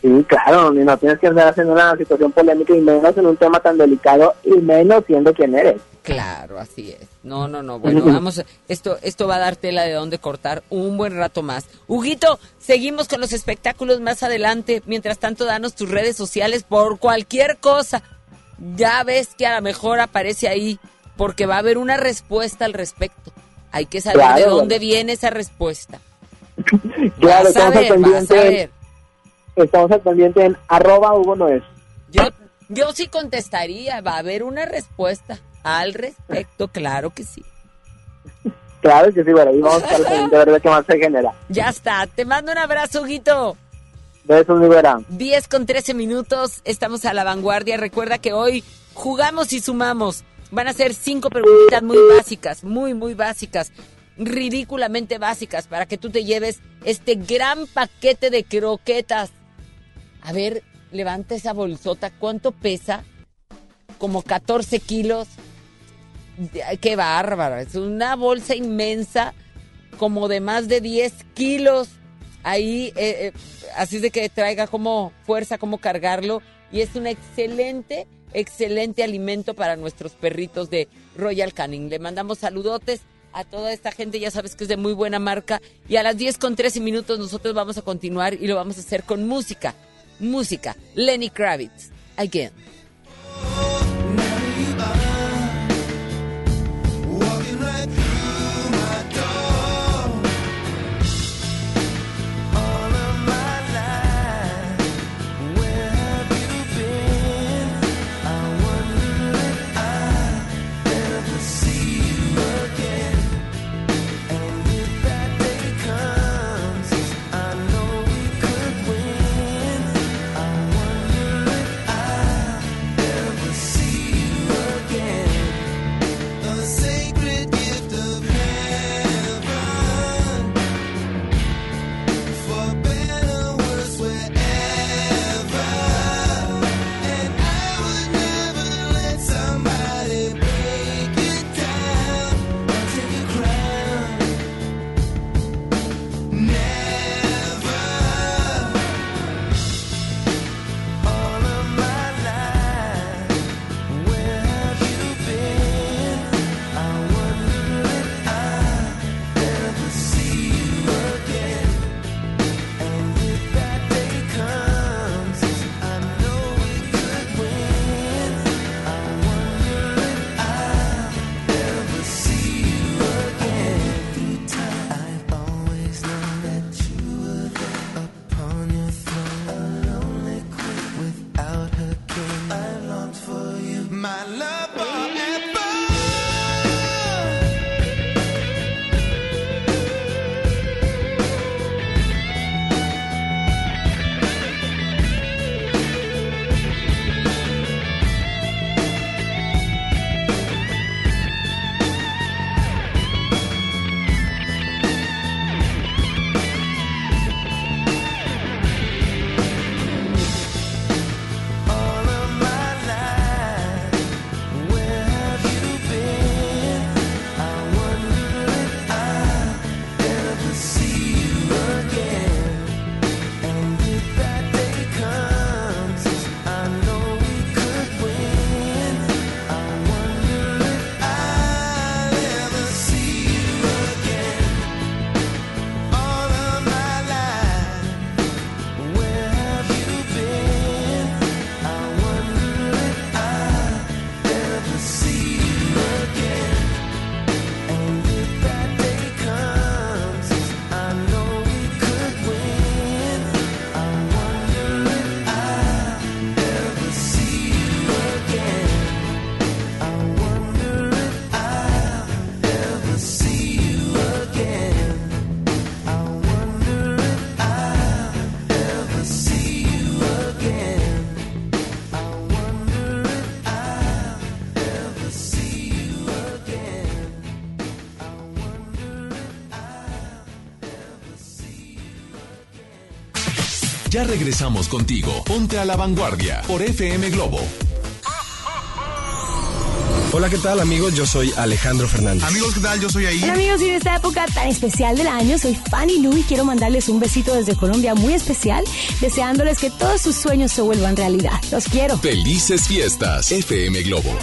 Sí, claro, y no tienes que andar haciendo una situación polémica y menos en un tema tan delicado y menos siendo quien eres. Claro, así es. No, no, no. Bueno, vamos, esto, esto va a dar tela de dónde cortar un buen rato más. Huguito, seguimos con los espectáculos más adelante. Mientras tanto, danos tus redes sociales por cualquier cosa. Ya ves que a lo mejor aparece ahí, porque va a haber una respuesta al respecto. Hay que saber Claro, de dónde bueno. viene esa respuesta. [laughs] Claro, Vas a vas ver. Estamos al pendiente en arroba Hugo Noes. Yo, yo sí contestaría, va a haber una respuesta al respecto, claro que sí. Claro que sí, bueno, ahí vamos a estar al pendiente de ver qué más se genera. Ya está, te mando un abrazo, Huguito. Besos, mi güera. 10 con 13 minutos, estamos a la vanguardia. Recuerda que hoy jugamos y sumamos. Van a ser cinco preguntitas muy básicas, muy, muy básicas, ridículamente básicas, para que tú te lleves este gran paquete de croquetas. A ver, levanta esa bolsota. ¿Cuánto pesa? Como 14 kilos. Qué bárbara. Es una bolsa inmensa, como de más de 10 kilos. Ahí, eh, eh, así de que traiga como fuerza, como cargarlo. Y es un excelente, excelente alimento para nuestros perritos de Royal Canin. Le mandamos saludotes a toda esta gente, ya sabes que es de muy buena marca. Y a las 10 con 13 minutos nosotros vamos a continuar y lo vamos a hacer con música. Música. Lenny Kravitz. Again. my love. Ya regresamos contigo. Ponte a la vanguardia por FM Globo. Hola, ¿qué tal amigos? Yo soy Alejandro Fernández. Amigos, ¿qué tal? Yo soy ahí. Hola amigos, y en esta época tan especial del año soy Fanny Lu y quiero mandarles un besito desde Colombia muy especial, deseándoles que todos sus sueños se vuelvan realidad. Los quiero. Felices fiestas, FM Globo.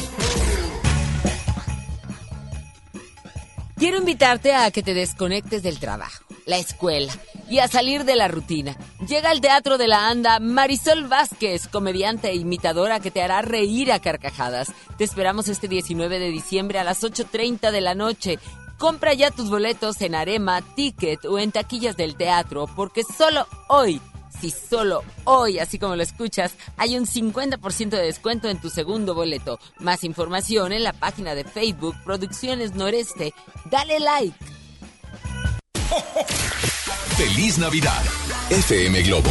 Quiero invitarte a que te desconectes del trabajo, la escuela y a salir de la rutina. Llega al Teatro de la Anda Marisol Vázquez, comediante e imitadora que te hará reír a carcajadas. Te esperamos este 19 de diciembre a las 8.30 de la noche. Compra ya tus boletos en Arema, Ticket o en taquillas del teatro, porque solo hoy si solo hoy, así como lo escuchas, hay un 50% de descuento en tu segundo boleto. Más información en la página de Facebook Producciones Noreste. Dale like. Feliz Navidad, FM Globo.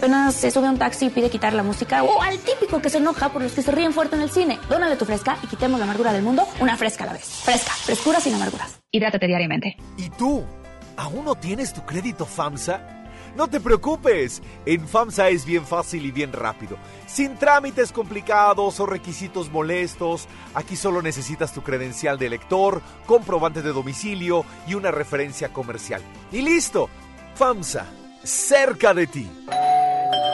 apenas se sube a un taxi y pide quitar la música. O al típico que se enoja por los que se ríen fuerte en el cine. Dónale tu Fresca y quitemos la amargura del mundo una Fresca a la vez. Fresca. Frescura sin amarguras. Hidrátate diariamente. ¿Y tú? ¿Aún no tienes tu crédito FAMSA? No te preocupes, en FAMSA es bien fácil y bien rápido. Sin trámites complicados o requisitos molestos, aquí solo necesitas tu credencial de elector, comprobante de domicilio y una referencia comercial. Y listo, FAMSA, cerca de ti.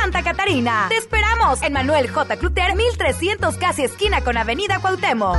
Santa Catarina. Te esperamos en Manuel J. Cluter, 1300 casi esquina con Avenida Cuauhtémoc.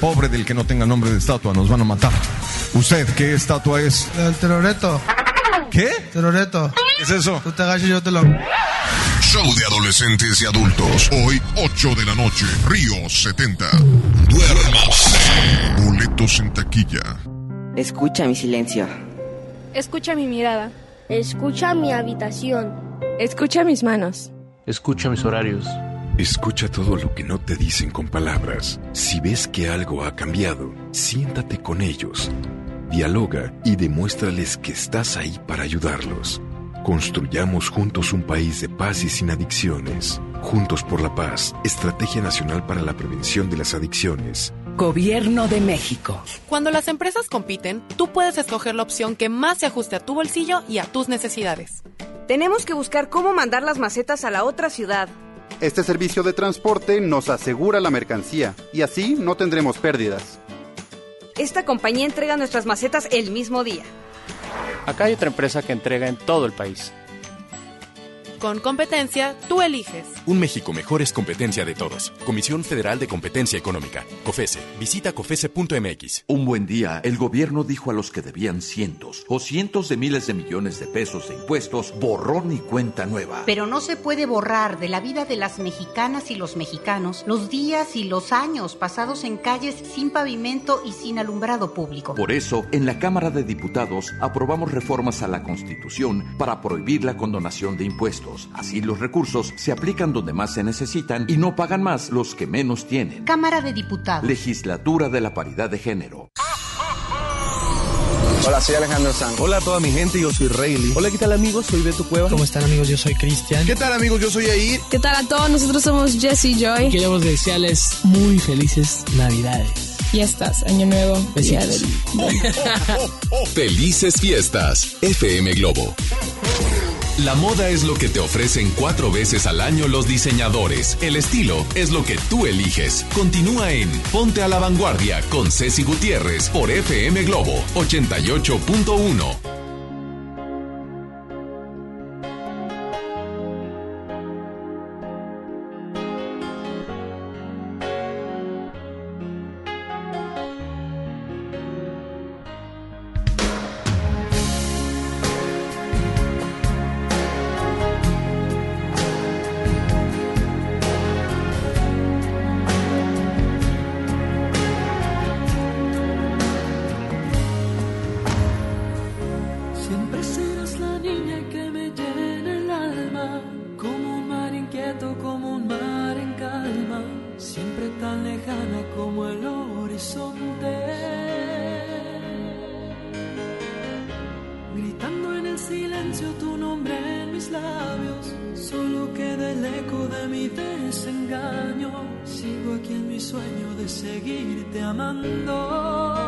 Pobre del que no tenga nombre de estatua, nos van a matar. ¿Usted qué estatua es? El teroreto. ¿Qué? Teroreto. ¿Qué es eso? Tú te agachas y yo te lo... Show de adolescentes y adultos. Hoy, 8 de la noche, Río 70. Duérmase. Boletos en taquilla. Escucha mi silencio. Escucha mi mirada. Escucha mi habitación. Escucha mis manos. Escucha mis horarios. Escucha todo lo que no te dicen con palabras. Si ves que algo ha cambiado, siéntate con ellos. Dialoga y demuéstrales que estás ahí para ayudarlos. Construyamos juntos un país de paz y sin adicciones. Juntos por la paz, Estrategia Nacional para la Prevención de las Adicciones. Gobierno de México. Cuando las empresas compiten, tú puedes escoger la opción que más se ajuste a tu bolsillo y a tus necesidades. Tenemos que buscar cómo mandar las macetas a la otra ciudad. Este servicio de transporte nos asegura la mercancía y así no tendremos pérdidas. Esta compañía entrega nuestras macetas el mismo día. Acá hay otra empresa que entrega en todo el país. Con competencia, tú eliges. Un México mejor es competencia de todos. Comisión Federal de Competencia Económica. COFESE. Visita COFESE.mx. Un buen día, el gobierno dijo a los que debían cientos o cientos de miles de millones de pesos de impuestos, borrón y cuenta nueva. Pero no se puede borrar de la vida de las mexicanas y los mexicanos los días y los años pasados en calles sin pavimento y sin alumbrado público. Por eso, en la Cámara de Diputados aprobamos reformas a la Constitución para prohibir la condonación de impuestos. Así los recursos se aplican donde más se necesitan y no pagan más los que menos tienen. Cámara de Diputados. Legislatura de la Paridad de Género. Hola, soy Alejandro Sanz. Hola a toda mi gente, yo soy Rayleigh. Hola, ¿qué tal amigos? Soy Beto Cueva. ¿Cómo están amigos? Yo soy Cristian. ¿Qué tal amigos? Yo soy Air. ¿Qué tal a todos? Nosotros somos Jesse Joy. Queremos desearles muy felices Navidades. Fiestas, Año Nuevo, Día del... [laughs] Felices fiestas, FM Globo. La moda es lo que te ofrecen cuatro veces al año los diseñadores. El estilo es lo que tú eliges. Continúa en Ponte a la Vanguardia con Ceci Gutiérrez por FM Globo 88.1. silencio tu nombre en mis labios, solo queda el eco de mi desengaño. Sigo aquí en mi sueño de seguirte amando.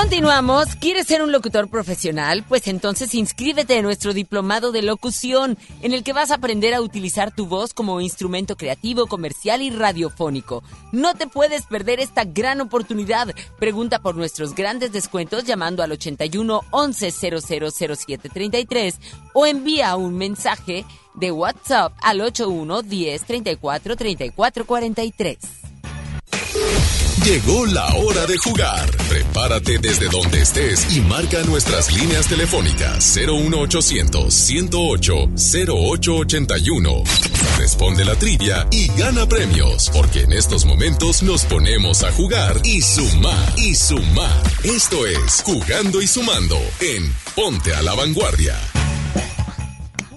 Continuamos. ¿Quieres ser un locutor profesional? Pues entonces inscríbete en nuestro diplomado de locución, en el que vas a aprender a utilizar tu voz como instrumento creativo, comercial y radiofónico. No te puedes perder esta gran oportunidad. Pregunta por nuestros grandes descuentos llamando al 81 11 000733 o envía un mensaje de WhatsApp al 81 10 34 34 43. Llegó la hora de jugar. Prepárate desde donde estés y marca nuestras líneas telefónicas 01800 108 0881. Responde la trivia y gana premios, porque en estos momentos nos ponemos a jugar y sumar y sumar. Esto es Jugando y Sumando en Ponte a la Vanguardia.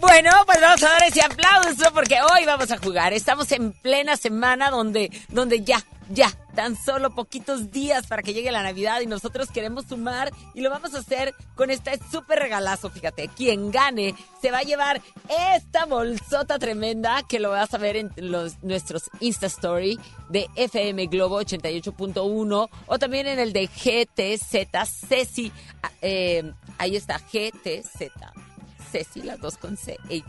Bueno, pues vamos a dar ese aplauso porque hoy vamos a jugar. Estamos en plena semana donde, donde ya, ya, tan solo poquitos días para que llegue la Navidad y nosotros queremos sumar y lo vamos a hacer con este súper regalazo. Fíjate, quien gane se va a llevar esta bolsota tremenda que lo vas a ver en los, nuestros Insta Story de FM Globo 88.1 o también en el de GTZ Ceci. Eh, ahí está, GTZ. Ceci, las dos con C e Y.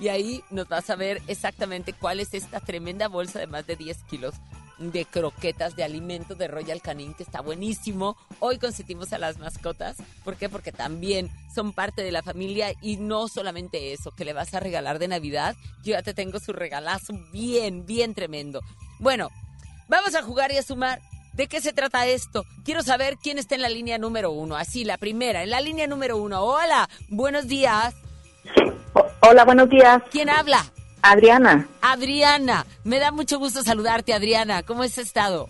Y ahí nos vas a ver exactamente cuál es esta tremenda bolsa de más de 10 kilos de croquetas de alimentos de Royal Canin, que está buenísimo. Hoy consentimos a las mascotas. ¿Por qué? Porque también son parte de la familia y no solamente eso, que le vas a regalar de Navidad. Yo ya te tengo su regalazo bien, bien tremendo. Bueno, vamos a jugar y a sumar. ¿De qué se trata esto? Quiero saber quién está en la línea número uno. Así, la primera, en la línea número uno. Hola, buenos días. Hola, buenos días. ¿Quién habla? Adriana. Adriana, me da mucho gusto saludarte, Adriana. ¿Cómo has estado?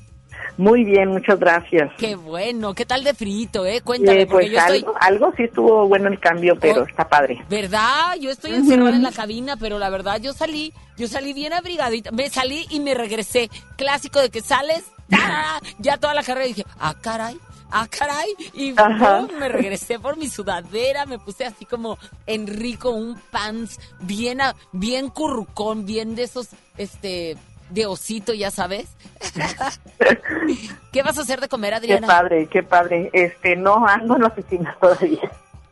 Muy bien, muchas gracias. Qué bueno, ¿qué tal de frito, eh? Cuéntame, Eh, porque pues estoy... algo, algo sí estuvo bueno el cambio, pero está padre. ¿Verdad? Yo estoy encerrada en la cabina, pero la verdad yo salí, yo salí bien abrigadita. Me salí y me regresé. Clásico de que sales, ¡tarara! ya toda la carrera dije, ah, caray. Ah, caray. Y. ¡pum! me regresé por mi sudadera, me puse así como en rico, un pants bien, bien currucón, bien de esos, este, de osito, ya sabes. [laughs] ¿Qué vas a hacer de comer, Qué Adriana? padre, qué padre. Este, no ando en la oficina [laughs] todavía.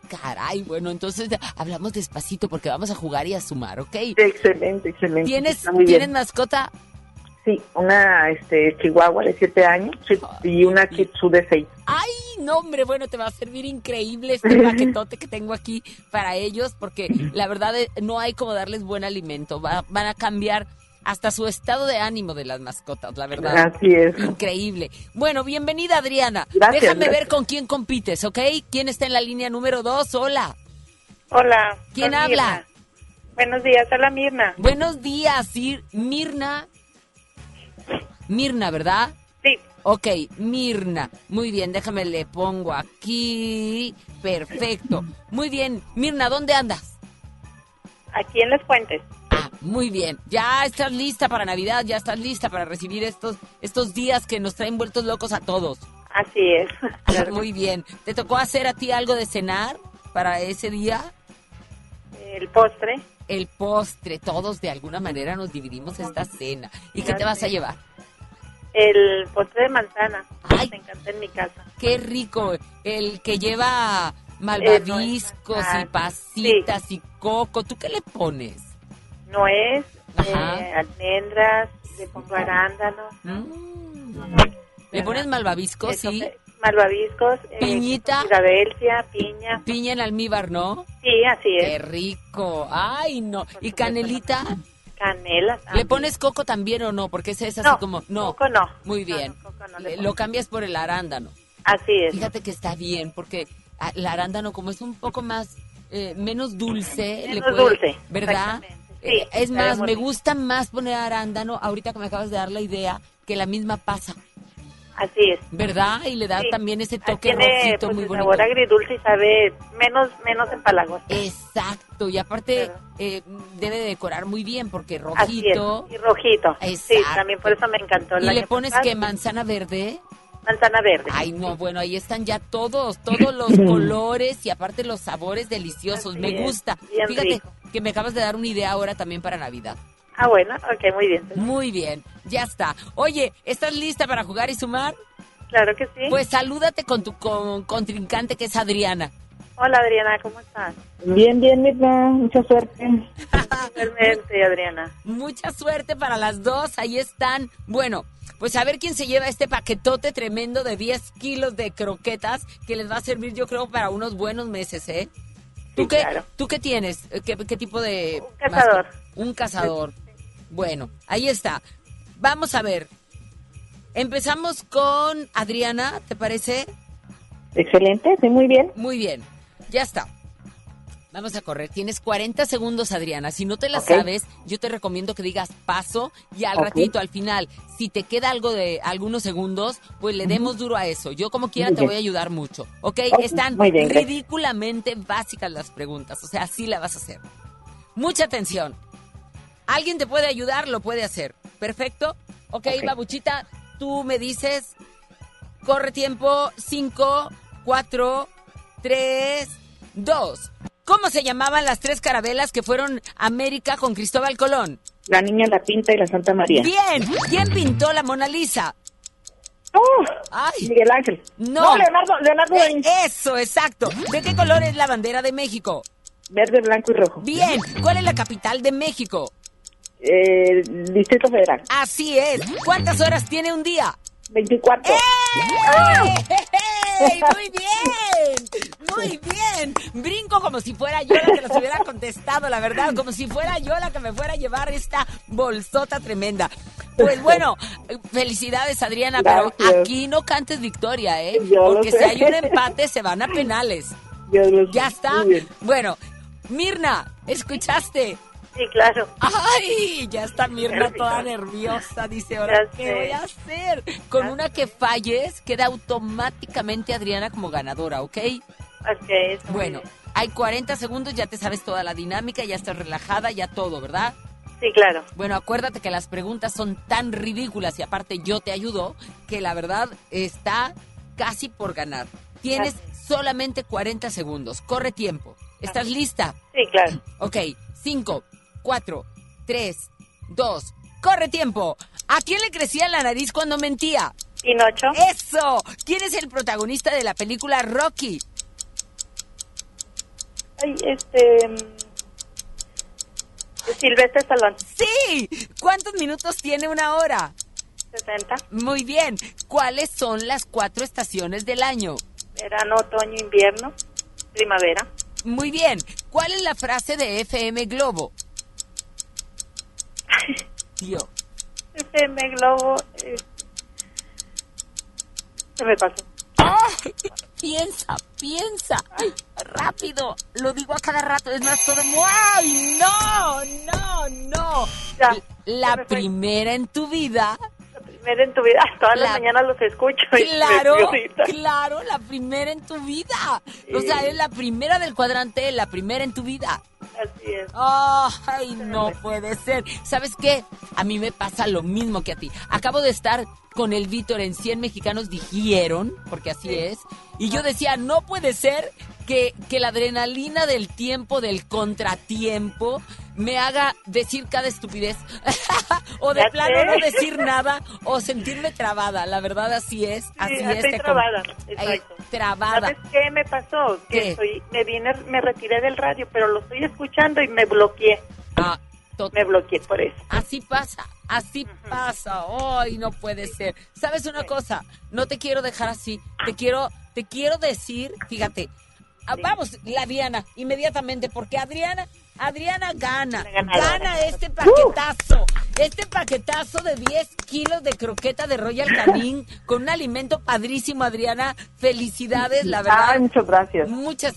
Caray, bueno, entonces hablamos despacito porque vamos a jugar y a sumar, ¿ok? Excelente, excelente. ¿Tienes, ¿tienes mascota? Sí, una este, chihuahua de 7 años y una kitsu de 6. Ay, no, hombre, bueno, te va a servir increíble [laughs] este paquetote que tengo aquí para ellos porque la verdad eh, no hay como darles buen alimento. Va- van a cambiar hasta su estado de ánimo de las mascotas, la verdad. Así es. Increíble. Bueno, bienvenida, Adriana. Gracias, Déjame ver con quién compites, ¿ok? ¿Quién está en la línea número dos? Hola. Hola. ¿Quién habla? Mirna. Buenos días, hola Mirna. Buenos días, Ir- Mirna. Mirna, ¿verdad? Sí. Ok, Mirna. Muy bien, déjame le pongo aquí. Perfecto. Muy bien. Mirna, ¿dónde andas? Aquí en Las Fuentes. Ah, muy bien. Ya estás lista para Navidad, ya estás lista para recibir estos, estos días que nos traen vueltos locos a todos. Así es. [laughs] Ah, muy bien. ¿Te tocó hacer a ti algo de cenar para ese día? El postre. El postre. Todos de alguna manera nos dividimos esta cena. ¿Y qué te vas a llevar? El postre de manzana. Me encanta en mi casa. Qué rico. El que lleva malvaviscos y ah, pasitas y coco. ¿Tú qué le pones? Nuez, eh, almendras, le pongo arándanos. ¿Le pones malvaviscos, Eso, sí? Malvaviscos. eh, Piñita. Filadelfia, piña. Piña en almíbar, ¿no? Sí, así Qué es. rico. Ay, no. ¿Y canelita? Canela. ¿Le pones coco también o no? Porque ese es así No, como... No. coco no. Muy bien. no le Le-. Lo cambias por el arándano. Así es. Fíjate que está bien, porque ah, el arándano como es un poco más... eh, menos dulce. le Menos puede- dulce, ¿Verdad? Sí, Eh, es sabe más, me gusta más poner arándano, ahorita que me acabas de dar la idea, que la misma pasa. Así es. ¿Verdad? Y le da Sí. también ese toque Tiene rojito pues, muy bonito. sabor agridulce y sabe menos, menos empalagoso. Exacto, y aparte eh, debe de decorar muy bien porque Así rojito. es. Y rojito. Sí, Exacto. también por eso me encantó. ¿Y le pones que manzana verde? Manzana verde. Ay, no, bueno, ahí están ya todos, todos los [laughs] colores y aparte los sabores deliciosos. Así Me es, gusta. bien Fíjate, rico. que me acabas de dar una idea ahora también para Navidad. Ah, bueno, ok, muy bien. Muy bien, ya está. Oye, ¿estás lista para jugar y sumar? Claro que sí. Pues salúdate con tu con- contrincante que es Adriana. Hola, Adriana, ¿cómo estás? Bien, bien, Mirna, mucha suerte. Igualmente, Adriana. Mucha suerte para las dos, ahí están. Bueno, pues a ver quién se lleva este paquetote tremendo de 10 kilos de croquetas que les va a servir yo creo para unos buenos meses, ¿eh? ¿Tú, Sí, qué, claro. ¿tú qué tienes? ¿Qué, qué tipo de... Un cazador. mascota? Un cazador. Bueno, ahí está. Vamos a ver. Empezamos con Adriana, ¿te parece? Excelente, sí, muy bien. Muy bien, ya está. Vamos a correr. Tienes 40 segundos, Adriana. Si no te la sabes, yo te recomiendo que digas paso y al ratito, al final, si te queda algo de algunos segundos, pues le demos duro a eso. Yo como quiera Muy te bien. voy a ayudar mucho. ¿Ok? Están muy bien, ridículamente básicas las preguntas. O sea, así la vas a hacer. Mucha atención. ¿Alguien te puede ayudar? Lo puede hacer. ¿Perfecto? Ok, Ok. babuchita, tú me dices, corre tiempo, 5, 4, 3, 2. ¿Cómo se llamaban las tres carabelas que fueron a América con Cristóbal Colón? La niña, la pinta y la Santa María. Bien. ¿Quién pintó la Mona Lisa? Ay. Miguel Ángel. No. No, Leonardo, Leonardo Eh. Eso, exacto. ¿De qué color es la bandera de México? Verde, blanco y rojo. Bien. ¿Cuál es la capital de México? Eh, Distrito Federal. Así es. ¿Cuántas horas tiene un día? 24. ¡Ey! Muy bien, muy bien. Brinco como si fuera yo la que los hubiera contestado, la verdad, como si fuera yo la que me fuera a llevar esta bolsota tremenda. Pues bueno, felicidades Adriana, pero aquí no cantes victoria, ¿eh? Yo Porque si hay un empate se van a penales. Ya está. Bueno, Mirna, ¿escuchaste? Sí, claro. ¡Ay! Ya está Mirna toda nerviosa. Dice, ¿ahora qué voy a hacer? Con una que falles, queda automáticamente Adriana como ganadora, ¿ok? Ok, Bueno, hay 40 segundos, ya te sabes toda la dinámica, ya estás relajada, ya todo, ¿verdad? Sí, claro. Bueno, acuérdate que las preguntas son tan ridículas y aparte yo te ayudo, que la verdad está casi por ganar. Tienes solamente 40 segundos. Corre tiempo. ¿Estás lista? Sí, claro. Ok, 5, 4, 3, 2. ¡Corre tiempo! ¿A quién le crecía la nariz cuando mentía? Pinocho. ¡Eso! ¿Quién es el protagonista de la película Rocky? Ay, este... mm, Silvestre Stallone. ¡Sí! ¿Cuántos minutos tiene una hora? 60. Muy bien. ¿Cuáles son las cuatro estaciones del año? Verano, otoño, invierno, primavera. Muy bien. ¿Cuál es la frase de FM Globo? Tío. FM Globo. eh, Se me pasó. ¡Ay! Piensa, piensa. Rápido. Lo digo a cada rato. Es más, todo. ¡Ay! ¡No! ¡No! ¡No! Ya, La me fue. primera en tu vida. Primero en tu vida. Todas La- las mañanas los escucho. Claro, claro, la primera en tu vida. O sea, es la primera del cuadrante, la primera en tu vida. Así es. Ay, no puede ser. ¿Sabes qué? A mí me pasa lo mismo que a ti. Acabo de estar con el Víctor en 100 mexicanos dijeron, porque así es, y yo decía, no puede ser que, que la adrenalina del tiempo, del contratiempo, me haga decir cada estupidez, [laughs] o de Ya plano sé. no decir nada, o sentirme trabada. La verdad, así es, así es. estoy te com- trabada. Ay, Exacto. trabada. ¿Sabes qué me pasó? Que ¿Qué? estoy, me vine, me retiré del radio, pero lo estoy escuchando y me bloqueé. Ah, Me bloqueé por eso. Así pasa, así pasa. Ay, no puede ser. ¿Sabes una cosa? No te quiero dejar así. Te quiero, te quiero decir, fíjate. ah, Vamos, la Diana, inmediatamente, porque Adriana, Adriana gana, gana este paquetazo, este paquetazo de 10 kilos de croqueta de Royal [laughs] Canin con un alimento padrísimo, Adriana. Felicidades, la verdad. Ay, muchas gracias. Muchas,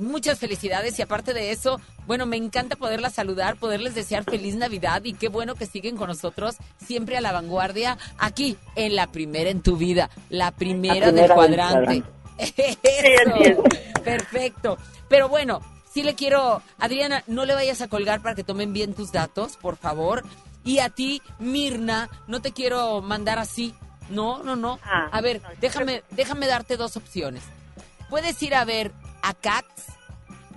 muchas felicidades y aparte de eso, bueno, me encanta poderlas saludar, poderles desear feliz Navidad y qué bueno que siguen con nosotros siempre a la vanguardia aquí en la primera en tu vida, la primera, primera del cuadrante. Eso, [laughs] perfecto. Pero bueno, sí le quiero, Adriana, no le vayas a colgar para que tomen bien tus datos, por favor. Y a ti, Mirna, no te quiero mandar así. No, no, no. Ah, a ver, déjame, déjame darte dos opciones. Puedes ir a ver a Cats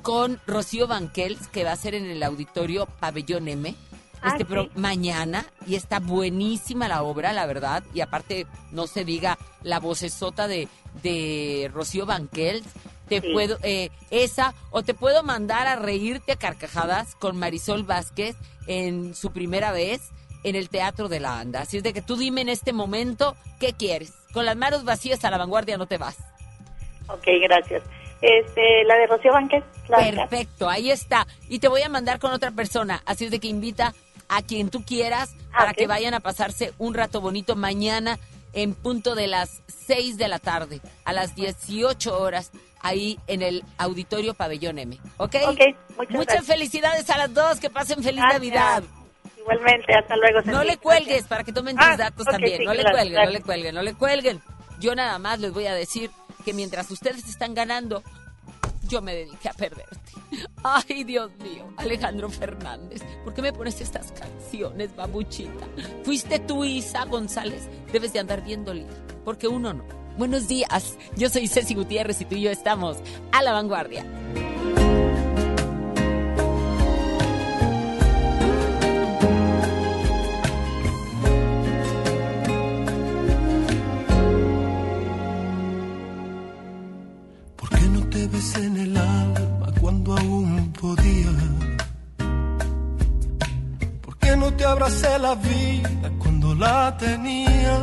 con Rocío Banquels, que va a ser en el auditorio Pabellón M. Ah, Este sí. pro- mañana y está buenísima la obra, la verdad. Y aparte, no se diga la vocesota de, de Rocío Banquels. Te Sí. puedo, eh, esa, o te puedo mandar a reírte a carcajadas con Marisol Vázquez en su primera vez en el Teatro de la Anda. Así es de que tú dime en este momento qué quieres. Con las manos vacías a la vanguardia no te vas. Ok, gracias. Este, la de Rocío Banquet. la- Perfecto, ahí está. Y te voy a mandar con otra persona. Así es de que invita a quien tú quieras para ok. que vayan a pasarse un rato bonito mañana en punto de las 6 de la tarde, a las 18 horas, ahí en el Auditorio Pabellón M. ¿Ok? Ok, muchas Muchas felicidades a las dos, que pasen feliz Gracias. Navidad. Igualmente, hasta luego. No le cuelgues para que tomen tus Ah, datos también. sí, no le cuelguen, claro. no le cuelguen, no le cuelguen. Yo nada más les voy a decir que mientras ustedes están ganando, yo me dediqué a perderte. Ay, Dios mío, Alejandro Fernández, ¿por qué me pones estas canciones, babuchita? ¿Fuiste tú, Isa González? Debes de andar bien dolida, porque uno no. Buenos días, yo soy Ceci Gutiérrez y tú y yo estamos a la vanguardia. En el alma cuando aún podía? ¿Por qué no te abracé la vida cuando la tenía?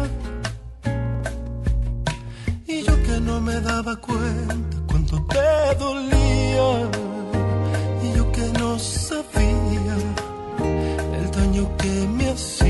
Y yo que no me daba cuenta cuánto te dolía. Y yo que no sabía el daño que me hacía.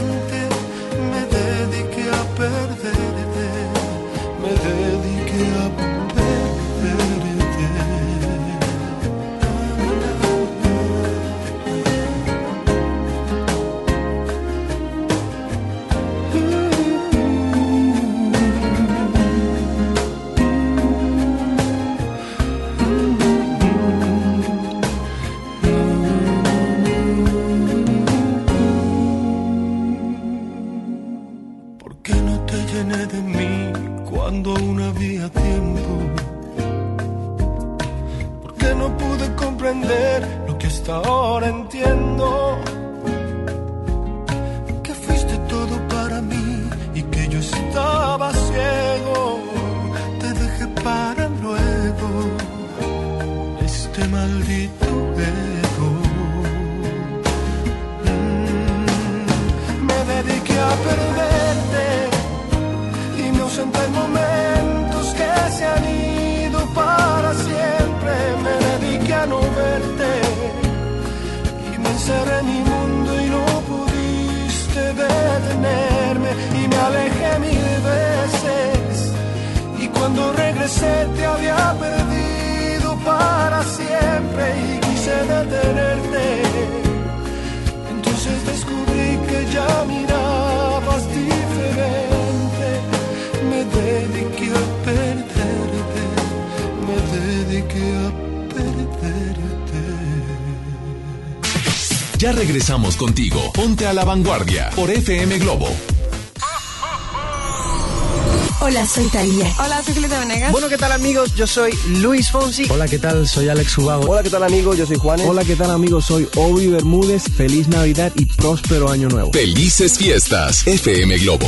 Cuando aún había tiempo? ¿Por qué no pude comprender lo que hasta ahora entiendo? Que fuiste todo para mí y que yo estaba ciego. Te dejé para luego este maldito ego. me dediqué a perderte y me ausenté en momentos que se han ido para siempre. Me dediqué a no verte y me encerré en mi mundo y no pudiste detenerme y me alejé mil veces y cuando regresé te había perdido para siempre y quise detenerte. Entonces descubrí que ya mirabas dediqué a perderte. Ya regresamos contigo. Ponte a la vanguardia por FM Globo. Hola, soy Talía. Hola, soy Julieta Venegas. Bueno, ¿qué tal amigos? Yo soy Luis Fonsi. Hola, ¿qué tal? Soy Alex Ubago. Hola, ¿qué tal amigos? Yo soy Juanes. Hola, ¿qué tal amigos? Soy Obi Bermúdez. Feliz Navidad y próspero año nuevo. Felices fiestas. FM Globo.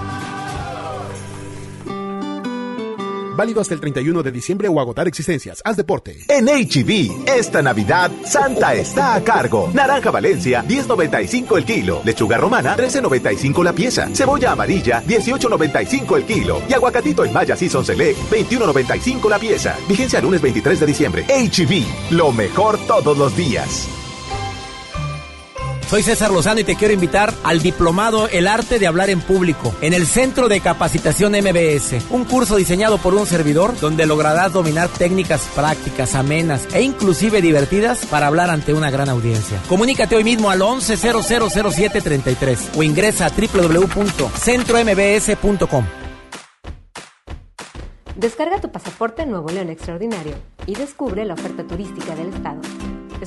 Válido hasta el 31 de diciembre o agotar existencias. Haz deporte. En HB, esta Navidad, Santa está a cargo. Naranja Valencia, 10.95 el kilo. Lechuga romana, 13.95 la pieza. Cebolla amarilla, 18.95 el kilo. Y aguacatito en Maya Season Select, 21.95 la pieza. Vigencia lunes 23 de diciembre. HB, lo mejor todos los días. Soy César Lozano y te quiero invitar al diplomado El arte de hablar en público en el Centro de Capacitación MBS, un curso diseñado por un servidor donde lograrás dominar técnicas prácticas, amenas e inclusive divertidas para hablar ante una gran audiencia. Comunícate hoy mismo al 11000733 o ingresa a www.centrombs.com. Descarga tu pasaporte Nuevo León Extraordinario y descubre la oferta turística del estado.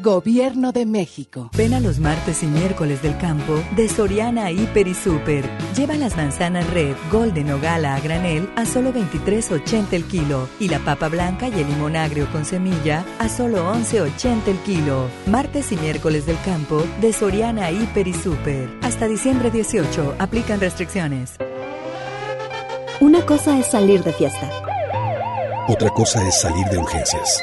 Gobierno de México. Ven a los martes y miércoles del campo de Soriana Hiper y Super. Lleva las manzanas red, golden o gala a granel a solo 23.80 el kilo y la papa blanca y el limón agrio con semilla a solo 11.80 el kilo. Martes y miércoles del campo de Soriana Hiper y Super. Hasta diciembre 18 aplican restricciones. Una cosa es salir de fiesta. Otra cosa es salir de urgencias.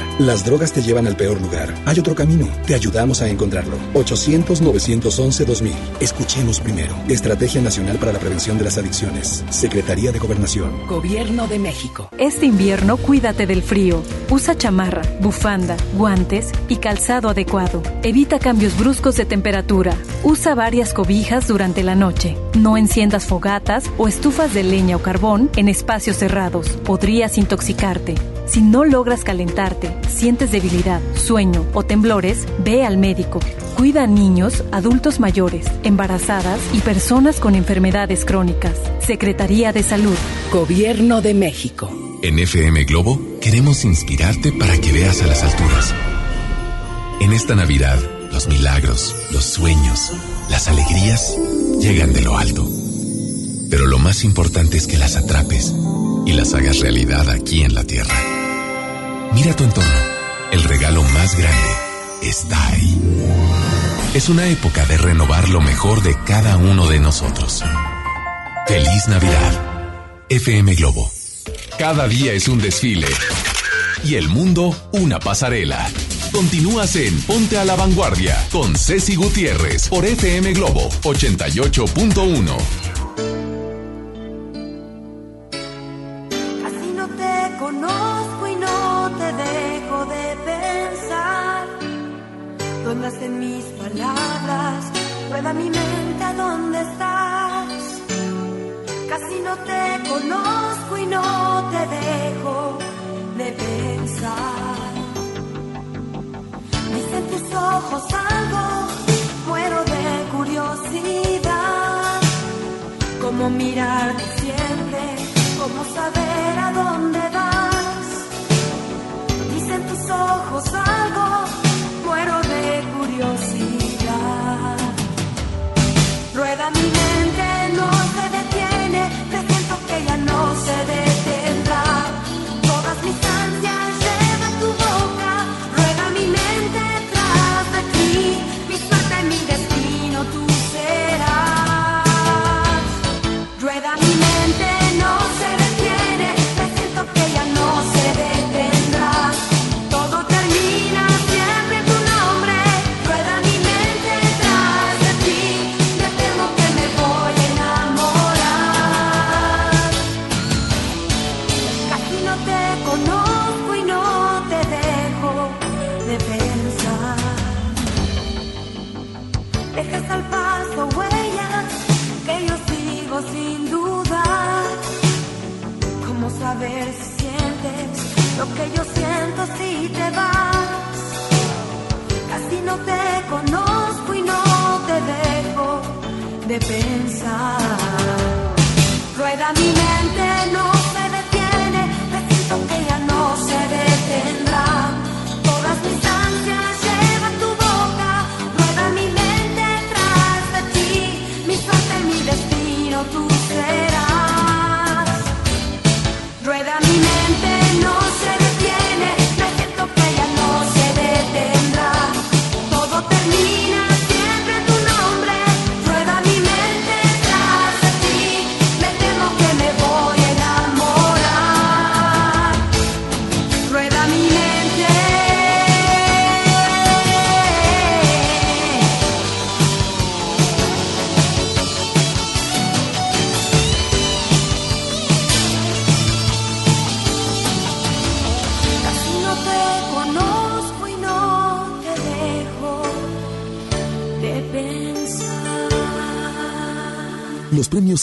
Las drogas te llevan al peor lugar. Hay otro camino. Te ayudamos a encontrarlo. 800-911-2000. Escuchemos primero. Estrategia Nacional para la Prevención de las Adicciones. Secretaría de Gobernación. Gobierno de México. Este invierno cuídate del frío. Usa chamarra, bufanda, guantes y calzado adecuado. Evita cambios bruscos de temperatura. Usa varias cobijas durante la noche. No enciendas fogatas o estufas de leña o carbón en espacios cerrados. Podrías intoxicarte. Si no logras calentarte, sientes debilidad, sueño o temblores, ve al médico. Cuida a niños, adultos mayores, embarazadas y personas con enfermedades crónicas. Secretaría de Salud. Gobierno de México. En FM Globo queremos inspirarte para que veas a las alturas. En esta Navidad, los milagros, los sueños, las alegrías llegan de lo alto. Pero lo más importante es que las atrapes y las hagas realidad aquí en la Tierra. Mira tu entorno. El regalo más grande está ahí. Es una época de renovar lo mejor de cada uno de nosotros. Feliz Navidad. FM Globo. Cada día es un desfile. Y el mundo una pasarela. Continúas en Ponte a la Vanguardia con Ceci Gutiérrez por FM Globo 88.1.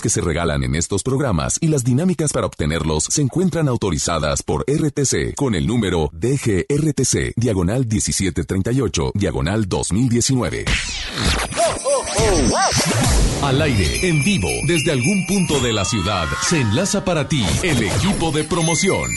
que se regalan en estos programas y las dinámicas para obtenerlos se encuentran autorizadas por RTC con el número DGRTC, diagonal 1738, diagonal 2019. Al aire, en vivo, desde algún punto de la ciudad, se enlaza para ti el equipo de promoción.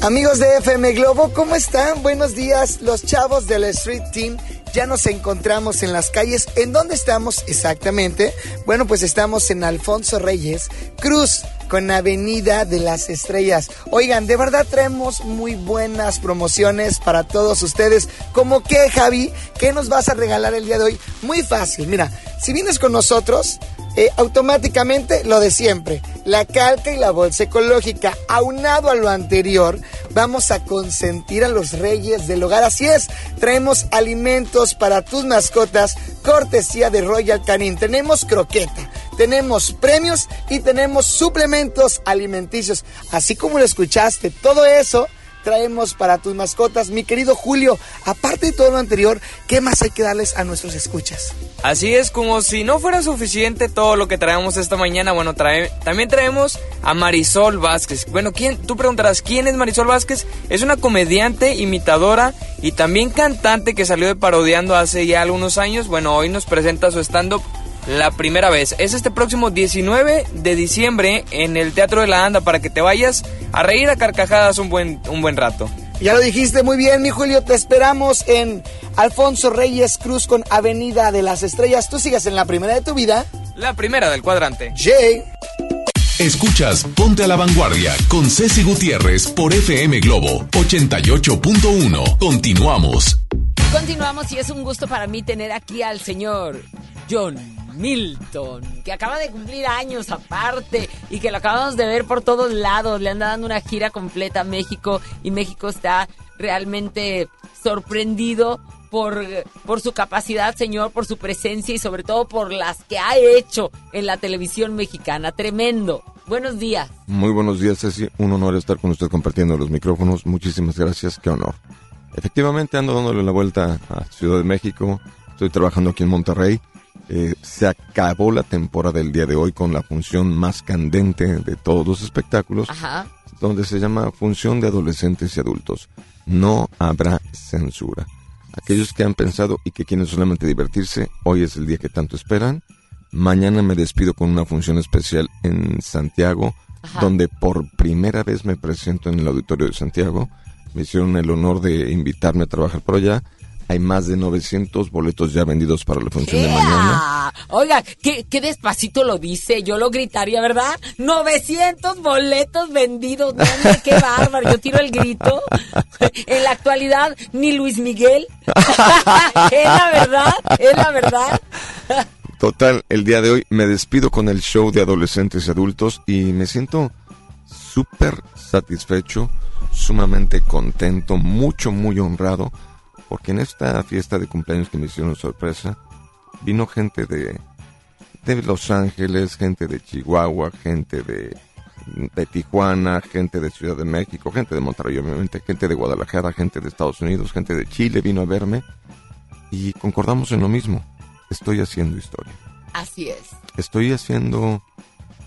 Amigos de FM Globo, ¿cómo están? Buenos días, los chavos del Street Team. Ya nos encontramos en las calles. ¿En dónde estamos exactamente? Bueno, pues estamos en Alfonso Reyes Cruz con Avenida de las Estrellas. Oigan, de verdad traemos muy buenas promociones para todos ustedes. ¿Cómo qué, Javi? ¿Qué nos vas a regalar el día de hoy? Muy fácil, mira, si vienes con nosotros, eh, automáticamente lo de siempre, la calca y la bolsa ecológica. Aunado a lo anterior, vamos a consentir a los reyes del hogar. Así es, traemos alimentos para tus mascotas, cortesía de Royal Canin. Tenemos croqueta, tenemos premios y tenemos suplementos alimenticios. Así como lo escuchaste, todo eso traemos para tus mascotas. Mi querido Julio, aparte de todo lo anterior, ¿qué más hay que darles a nuestros escuchas? Así es, como si no fuera suficiente todo lo que traemos esta mañana, bueno, trae, también traemos a Marisol Vázquez. Bueno, ¿quién? Tú preguntarás, ¿quién es Marisol Vázquez? Es una comediante, imitadora y también cantante que salió de parodiando hace ya algunos años. Bueno, hoy nos presenta su stand-up la primera vez. Es este próximo 19 de diciembre en el Teatro de la Anda para que te vayas a reír a carcajadas un buen, un buen rato. Ya lo dijiste muy bien, mi Julio. Te esperamos en Alfonso Reyes Cruz con Avenida de las Estrellas. Tú sigas en la primera de tu vida. La primera del cuadrante. Jay. Escuchas Ponte a la Vanguardia con Ceci Gutiérrez por FM Globo 88.1. Continuamos. Continuamos y es un gusto para mí tener aquí al señor John Milton, que acaba de cumplir años aparte y que lo acabamos de ver por todos lados. Le anda dando una gira completa a México y México está realmente sorprendido por, por su capacidad, señor, por su presencia y sobre todo por las que ha hecho en la televisión mexicana. Tremendo. Buenos días. Muy buenos días, Ceci. Un honor estar con usted compartiendo los micrófonos. Muchísimas gracias. Qué honor. Efectivamente, ando dándole la vuelta a Ciudad de México. Estoy trabajando aquí en Monterrey. Eh, se acabó la temporada del día de hoy con la función más candente de todos los espectáculos, Ajá. donde se llama Función de Adolescentes y Adultos. No habrá censura. Aquellos que han pensado y que quieren solamente divertirse, hoy es el día que tanto esperan. Mañana me despido con una función especial en Santiago, Ajá. donde por primera vez me presento en el auditorio de Santiago. Me hicieron el honor de invitarme a trabajar por allá. Hay más de 900 boletos ya vendidos para la función de mañana. Oiga, ¿qué, qué despacito lo dice, yo lo gritaría, ¿verdad? 900 boletos vendidos, hombre, qué [laughs] bárbaro, yo tiro el grito. [laughs] En la actualidad, ni Luis Miguel. [laughs] es la verdad, es la verdad. Total, el día de hoy me despido con el show de adolescentes y adultos y me siento súper satisfecho, sumamente contento, mucho, muy honrado, porque en esta fiesta de cumpleaños que me hicieron sorpresa, vino gente de, de Los Ángeles, gente de Chihuahua, gente de, de Tijuana, gente de Ciudad de México, gente de Monterrey, obviamente, gente de Guadalajara, gente de Estados Unidos, gente de Chile vino a verme y concordamos en lo mismo. Estoy haciendo historia. Así es. Estoy haciendo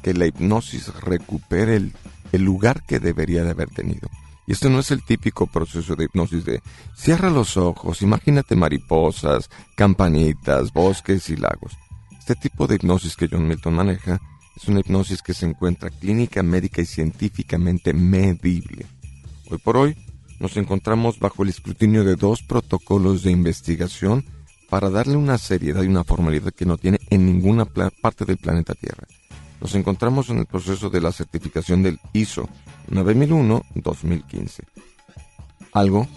que la hipnosis recupere el, el lugar que debería de haber tenido. Y esto no es el típico proceso de hipnosis de cierra los ojos, imagínate mariposas, campanitas, bosques y lagos. Este tipo de hipnosis que John Milton maneja es una hipnosis que se encuentra clínica, médica y científicamente medible. Hoy por hoy nos encontramos bajo el escrutinio de dos protocolos de investigación para darle una seriedad y una formalidad que no tiene en ninguna parte del planeta Tierra. Nos encontramos en el proceso de la certificación del ISO 9001-2015. Algo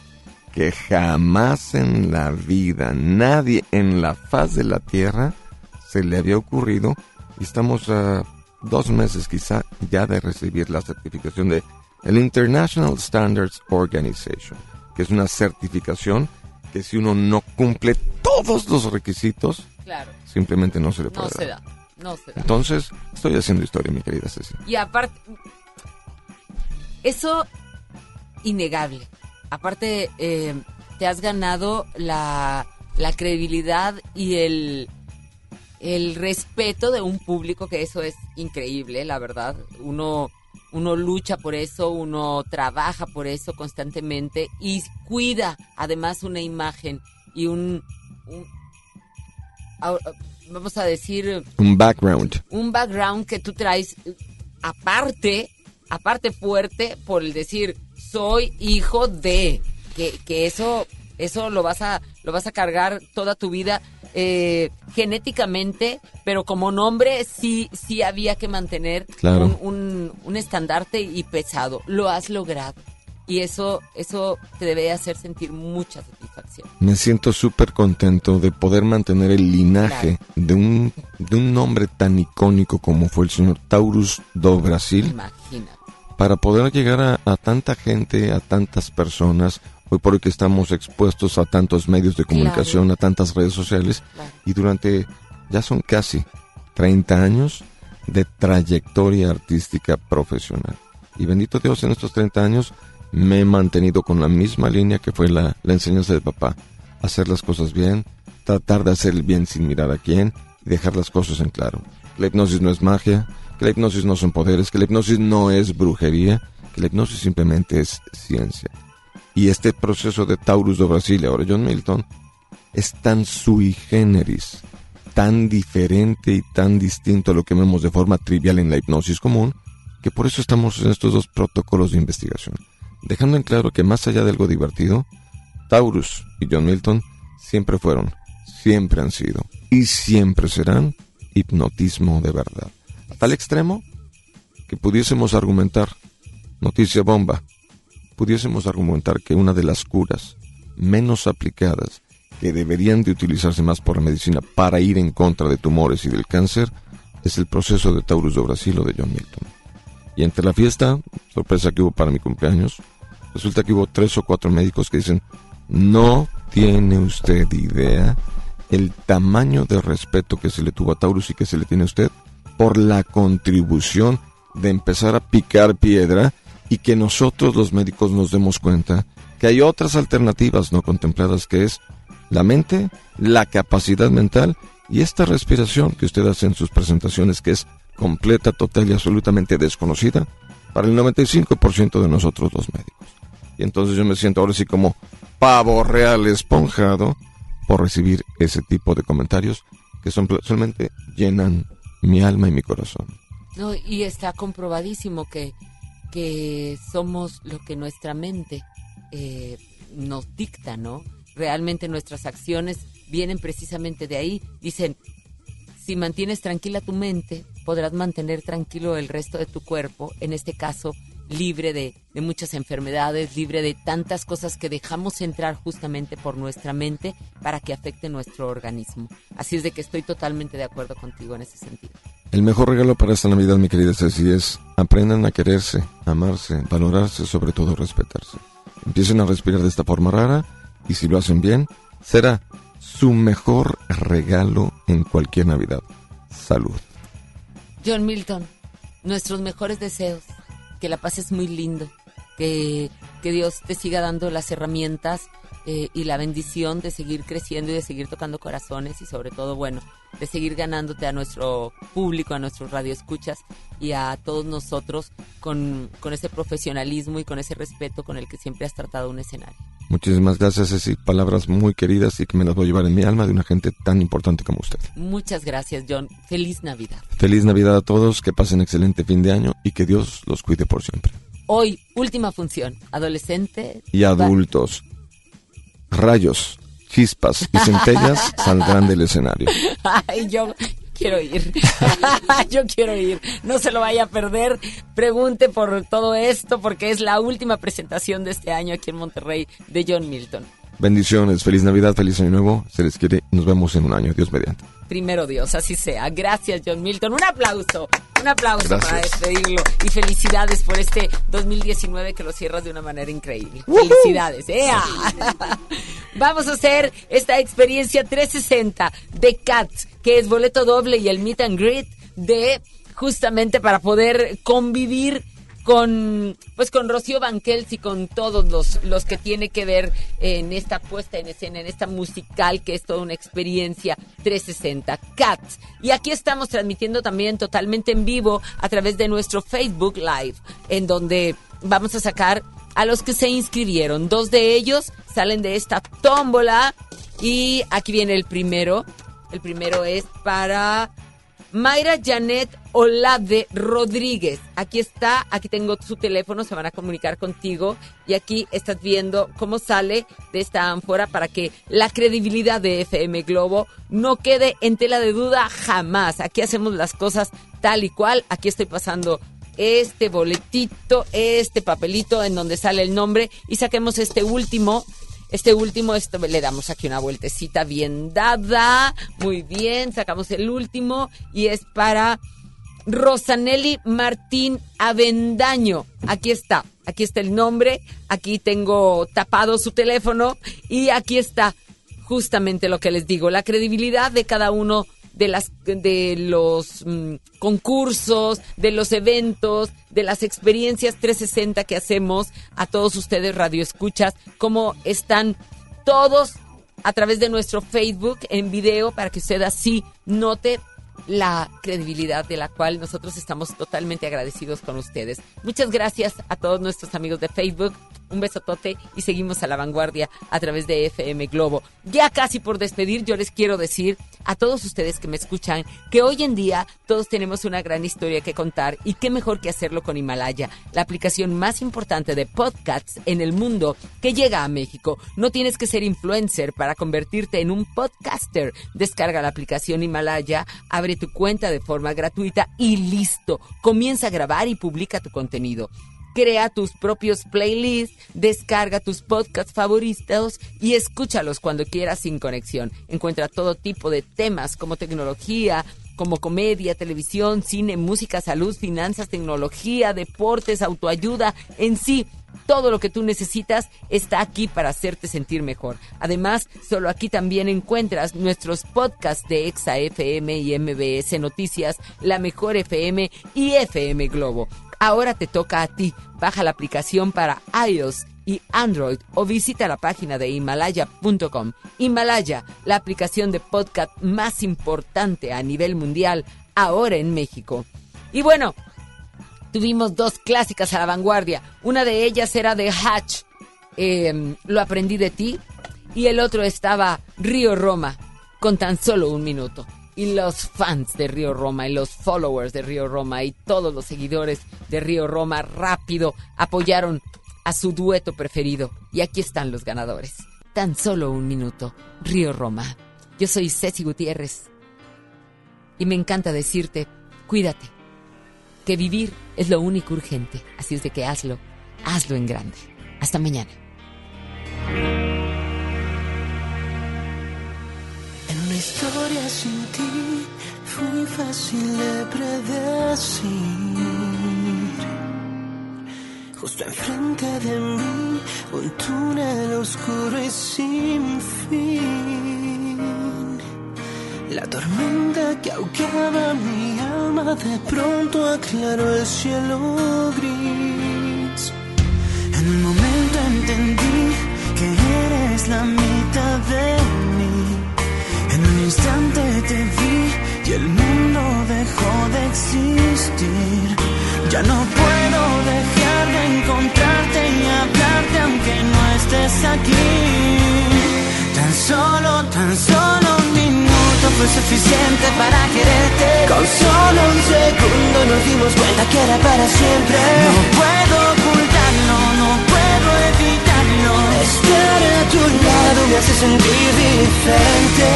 que jamás en la vida nadie en la faz de la Tierra se le había ocurrido estamos a dos meses quizá ya de recibir la certificación de el International Standards Organization, que es una certificación que si uno no cumple todos los requisitos, Claro. simplemente no se le puede No se dar. da, no da. Entonces, estoy haciendo historia, mi querida Ceci. Y aparte, eso innegable. Aparte, eh, te has ganado la, la credibilidad y el, el respeto de un público, que eso es increíble, la verdad. Uno, uno lucha por eso, uno trabaja por eso constantemente y cuida además una imagen y un, un- vamos a decir, Un background. un background que tú traes eh, aparte, aparte fuerte por el decir soy hijo de que, que eso eso lo vas a lo vas a cargar toda tu vida eh, genéticamente pero como nombre sí sí había que mantener Claro. un, un, un estandarte y pesado lo has logrado y eso eso te debe hacer sentir mucha satisfacción. Me siento súper contento de poder mantener el linaje de, un, de un nombre tan icónico como fue el señor Taurus do Brasil. imagina para poder llegar a, a tanta gente, a tantas personas, hoy por hoy que estamos expuestos a tantos medios de comunicación, a tantas redes sociales, y durante ya son casi 30 años de trayectoria artística profesional. Y bendito Dios, en estos 30 años me he mantenido con la misma línea que fue la, la enseñanza de papá, hacer las cosas bien, tratar de hacer el bien sin mirar a quién y dejar las cosas en claro. La hipnosis no es magia, que la hipnosis no son poderes, que la hipnosis no es brujería, que la hipnosis simplemente es ciencia. Y este proceso de Taurus do Brasil ahora John Milton es tan sui generis, tan diferente y tan distinto a lo que vemos de forma trivial en la hipnosis común, que por eso estamos en estos dos protocolos de investigación, dejando en claro que más allá de algo divertido, Taurus y John Milton siempre fueron, siempre han sido y siempre serán hipnotismo de verdad. A tal extremo que pudiésemos argumentar, noticia bomba, pudiésemos argumentar que una de las curas menos aplicadas que deberían de utilizarse más por la medicina para ir en contra de tumores y del cáncer es el proceso de Taurus de Brasil o de John Milton. Y entre la fiesta, sorpresa que hubo para mi cumpleaños, resulta que hubo tres o cuatro médicos que dicen, no tiene usted idea el tamaño de respeto que se le tuvo a Taurus y que se le tiene a usted por la contribución de empezar a picar piedra y que nosotros los médicos nos demos cuenta que hay otras alternativas no contempladas que es la mente, la capacidad mental y esta respiración que usted hace en sus presentaciones que es completa, total y absolutamente desconocida para el 95% de nosotros los médicos. Y entonces yo me siento ahora sí como pavo real esponjado por recibir ese tipo de comentarios que son solamente llenan mi alma y mi corazón. No, y está comprobadísimo que, que somos lo que nuestra mente eh, nos dicta, ¿no? Realmente nuestras acciones vienen precisamente de ahí. Dicen, si mantienes tranquila tu mente, podrás mantener tranquilo el resto de tu cuerpo, en este caso libre de, de, muchas enfermedades, libre de tantas cosas que dejamos entrar justamente por nuestra mente para que afecte nuestro organismo. Así es de que estoy totalmente de acuerdo contigo en ese sentido. El mejor regalo para esta Navidad, mi querida Ceci, es aprendan a quererse, amarse, valorarse, sobre todo respetarse. Empiecen a respirar de esta forma rara y si lo hacen bien, será su mejor regalo en cualquier Navidad. Salud. John Milton, nuestros mejores deseos. Que la paz es muy lindo. Que, que Dios te siga dando las herramientas eh, y la bendición de seguir creciendo y de seguir tocando corazones y sobre todo, bueno, de seguir ganándote a nuestro público, a nuestros radioescuchas y a todos nosotros con, con ese profesionalismo y con ese respeto con el que siempre has tratado un escenario. Muchísimas gracias, Ceci. Palabras muy queridas y que me las voy a llevar en mi alma de una gente tan importante como usted. Muchas gracias, John. Feliz Navidad. Feliz Navidad a todos, que pasen excelente fin de año y que Dios los cuide por siempre. Hoy, última función, adolescente. Y adultos. Rayos, chispas y centellas [laughs] saldrán del escenario. Ay, yo quiero ir. [laughs] yo quiero ir. No se lo vaya a perder. Pregunte por todo esto porque es la última presentación de este año aquí en Monterrey de John Milton. Bendiciones, feliz Navidad, feliz Año Nuevo. Se les quiere, nos vemos en un año. Dios mediante. Primero Dios, así sea. Gracias, John Milton. Un aplauso, un aplauso para despedirlo. Y felicidades por este 2019 que lo cierras de una manera increíble. Felicidades. ¡Ea! [laughs] Vamos a hacer esta experiencia 360 de Cats, que es boleto doble y el meet and greet de justamente para poder convivir con pues con Rocío Banquels y con todos los, los que tiene que ver en esta puesta en escena, en esta musical que es toda una experiencia 360 Cats. Y aquí estamos transmitiendo también totalmente en vivo a través de nuestro Facebook Live, en donde vamos a sacar a los que se inscribieron. Dos de ellos salen de esta tómbola y aquí viene el primero. El primero es para Mayra Janet Olave Rodríguez. Aquí está, aquí tengo su teléfono, se van a comunicar contigo y aquí estás viendo cómo sale de esta ánfora para que la credibilidad de FM Globo no quede en tela de duda jamás. Aquí hacemos las cosas tal y cual. Aquí estoy pasando este boletito, este papelito en donde sale el nombre y saquemos este último este último, esto le damos aquí una vueltecita bien dada. Muy bien, sacamos el último y es para Rosanelli Martín Avendaño. Aquí está, aquí está el nombre, aquí tengo tapado su teléfono y aquí está justamente lo que les digo, la credibilidad de cada uno de las de los mm, concursos, de los eventos, de las experiencias 360 que hacemos a todos ustedes radioescuchas, cómo están todos a través de nuestro Facebook en video para que usted así note la credibilidad de la cual nosotros estamos totalmente agradecidos con ustedes. Muchas gracias a todos nuestros amigos de Facebook. Un besotote y seguimos a la vanguardia a través de FM Globo. Ya casi por despedir, yo les quiero decir a todos ustedes que me escuchan que hoy en día todos tenemos una gran historia que contar y qué mejor que hacerlo con Himalaya, la aplicación más importante de podcasts en el mundo que llega a México. No tienes que ser influencer para convertirte en un podcaster. Descarga la aplicación Himalaya, abre tu cuenta de forma gratuita y listo. Comienza a grabar y publica tu contenido. Crea tus propios playlists, descarga tus podcasts favoritos y escúchalos cuando quieras sin conexión. Encuentra todo tipo de temas como tecnología, como comedia, televisión, cine, música, salud, finanzas, tecnología, deportes, autoayuda, en sí. Todo lo que tú necesitas está aquí para hacerte sentir mejor. Además, solo aquí también encuentras nuestros podcasts de Exa FM y MBS Noticias, La Mejor FM y FM Globo. Ahora te toca a ti. Baja la aplicación para iOS y Android o visita la página de himalaya.com. Himalaya, la aplicación de podcast más importante a nivel mundial, ahora en México. Y bueno, tuvimos dos clásicas a la vanguardia. Una de ellas era de Hatch, em, Lo aprendí de ti, y el otro estaba Río Roma, con tan solo un minuto. Y los fans de Río Roma y los followers de Río Roma y todos los seguidores de Río Roma rápido apoyaron a su dueto preferido. Y aquí están los ganadores. Tan solo un minuto. Río Roma. Yo soy Ceci Gutiérrez. Y me encanta decirte, cuídate. Que vivir es lo único urgente. Así es de que hazlo. Hazlo en grande. Hasta mañana. Una historia sin ti fue fácil de predecir. Justo enfrente de mí, un túnel oscuro y sin fin. La tormenta que ahogaba mi alma de pronto aclaró el cielo gris. En un momento entendí que eres la mitad de instante te vi y el mundo dejó de existir. Ya no puedo dejar de encontrarte y hablarte aunque no estés aquí. Tan solo, tan solo un minuto fue suficiente para quererte. Con solo un segundo nos dimos cuenta que era para siempre. No puedo puedo evitarlo. Estar a tu lado me hace sentir diferente.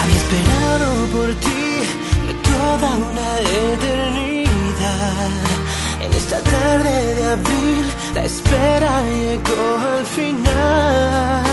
Había esperado por ti toda una eternidad. En esta tarde de abril, la espera llegó al final.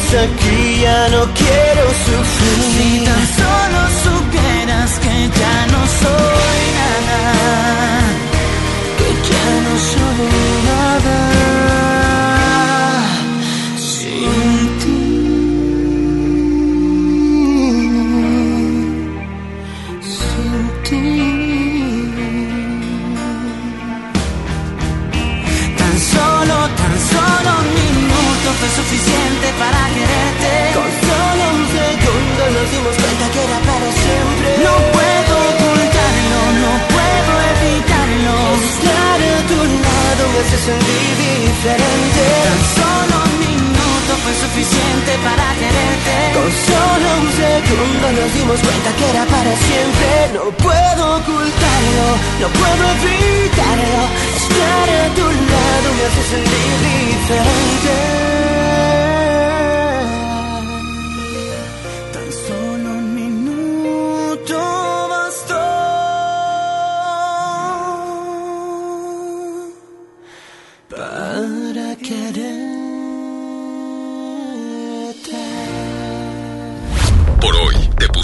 dejes aquí, ya no quiero sufrir. Si tan solo supieras que ya no soy nada, que ya no soy diferente. Tan solo un minuto fue suficiente para quererte. Con solo un segundo nos dimos cuenta que era para siempre. No puedo ocultarlo, no puedo evitarlo. Estar a tu lado me hace sentir diferente.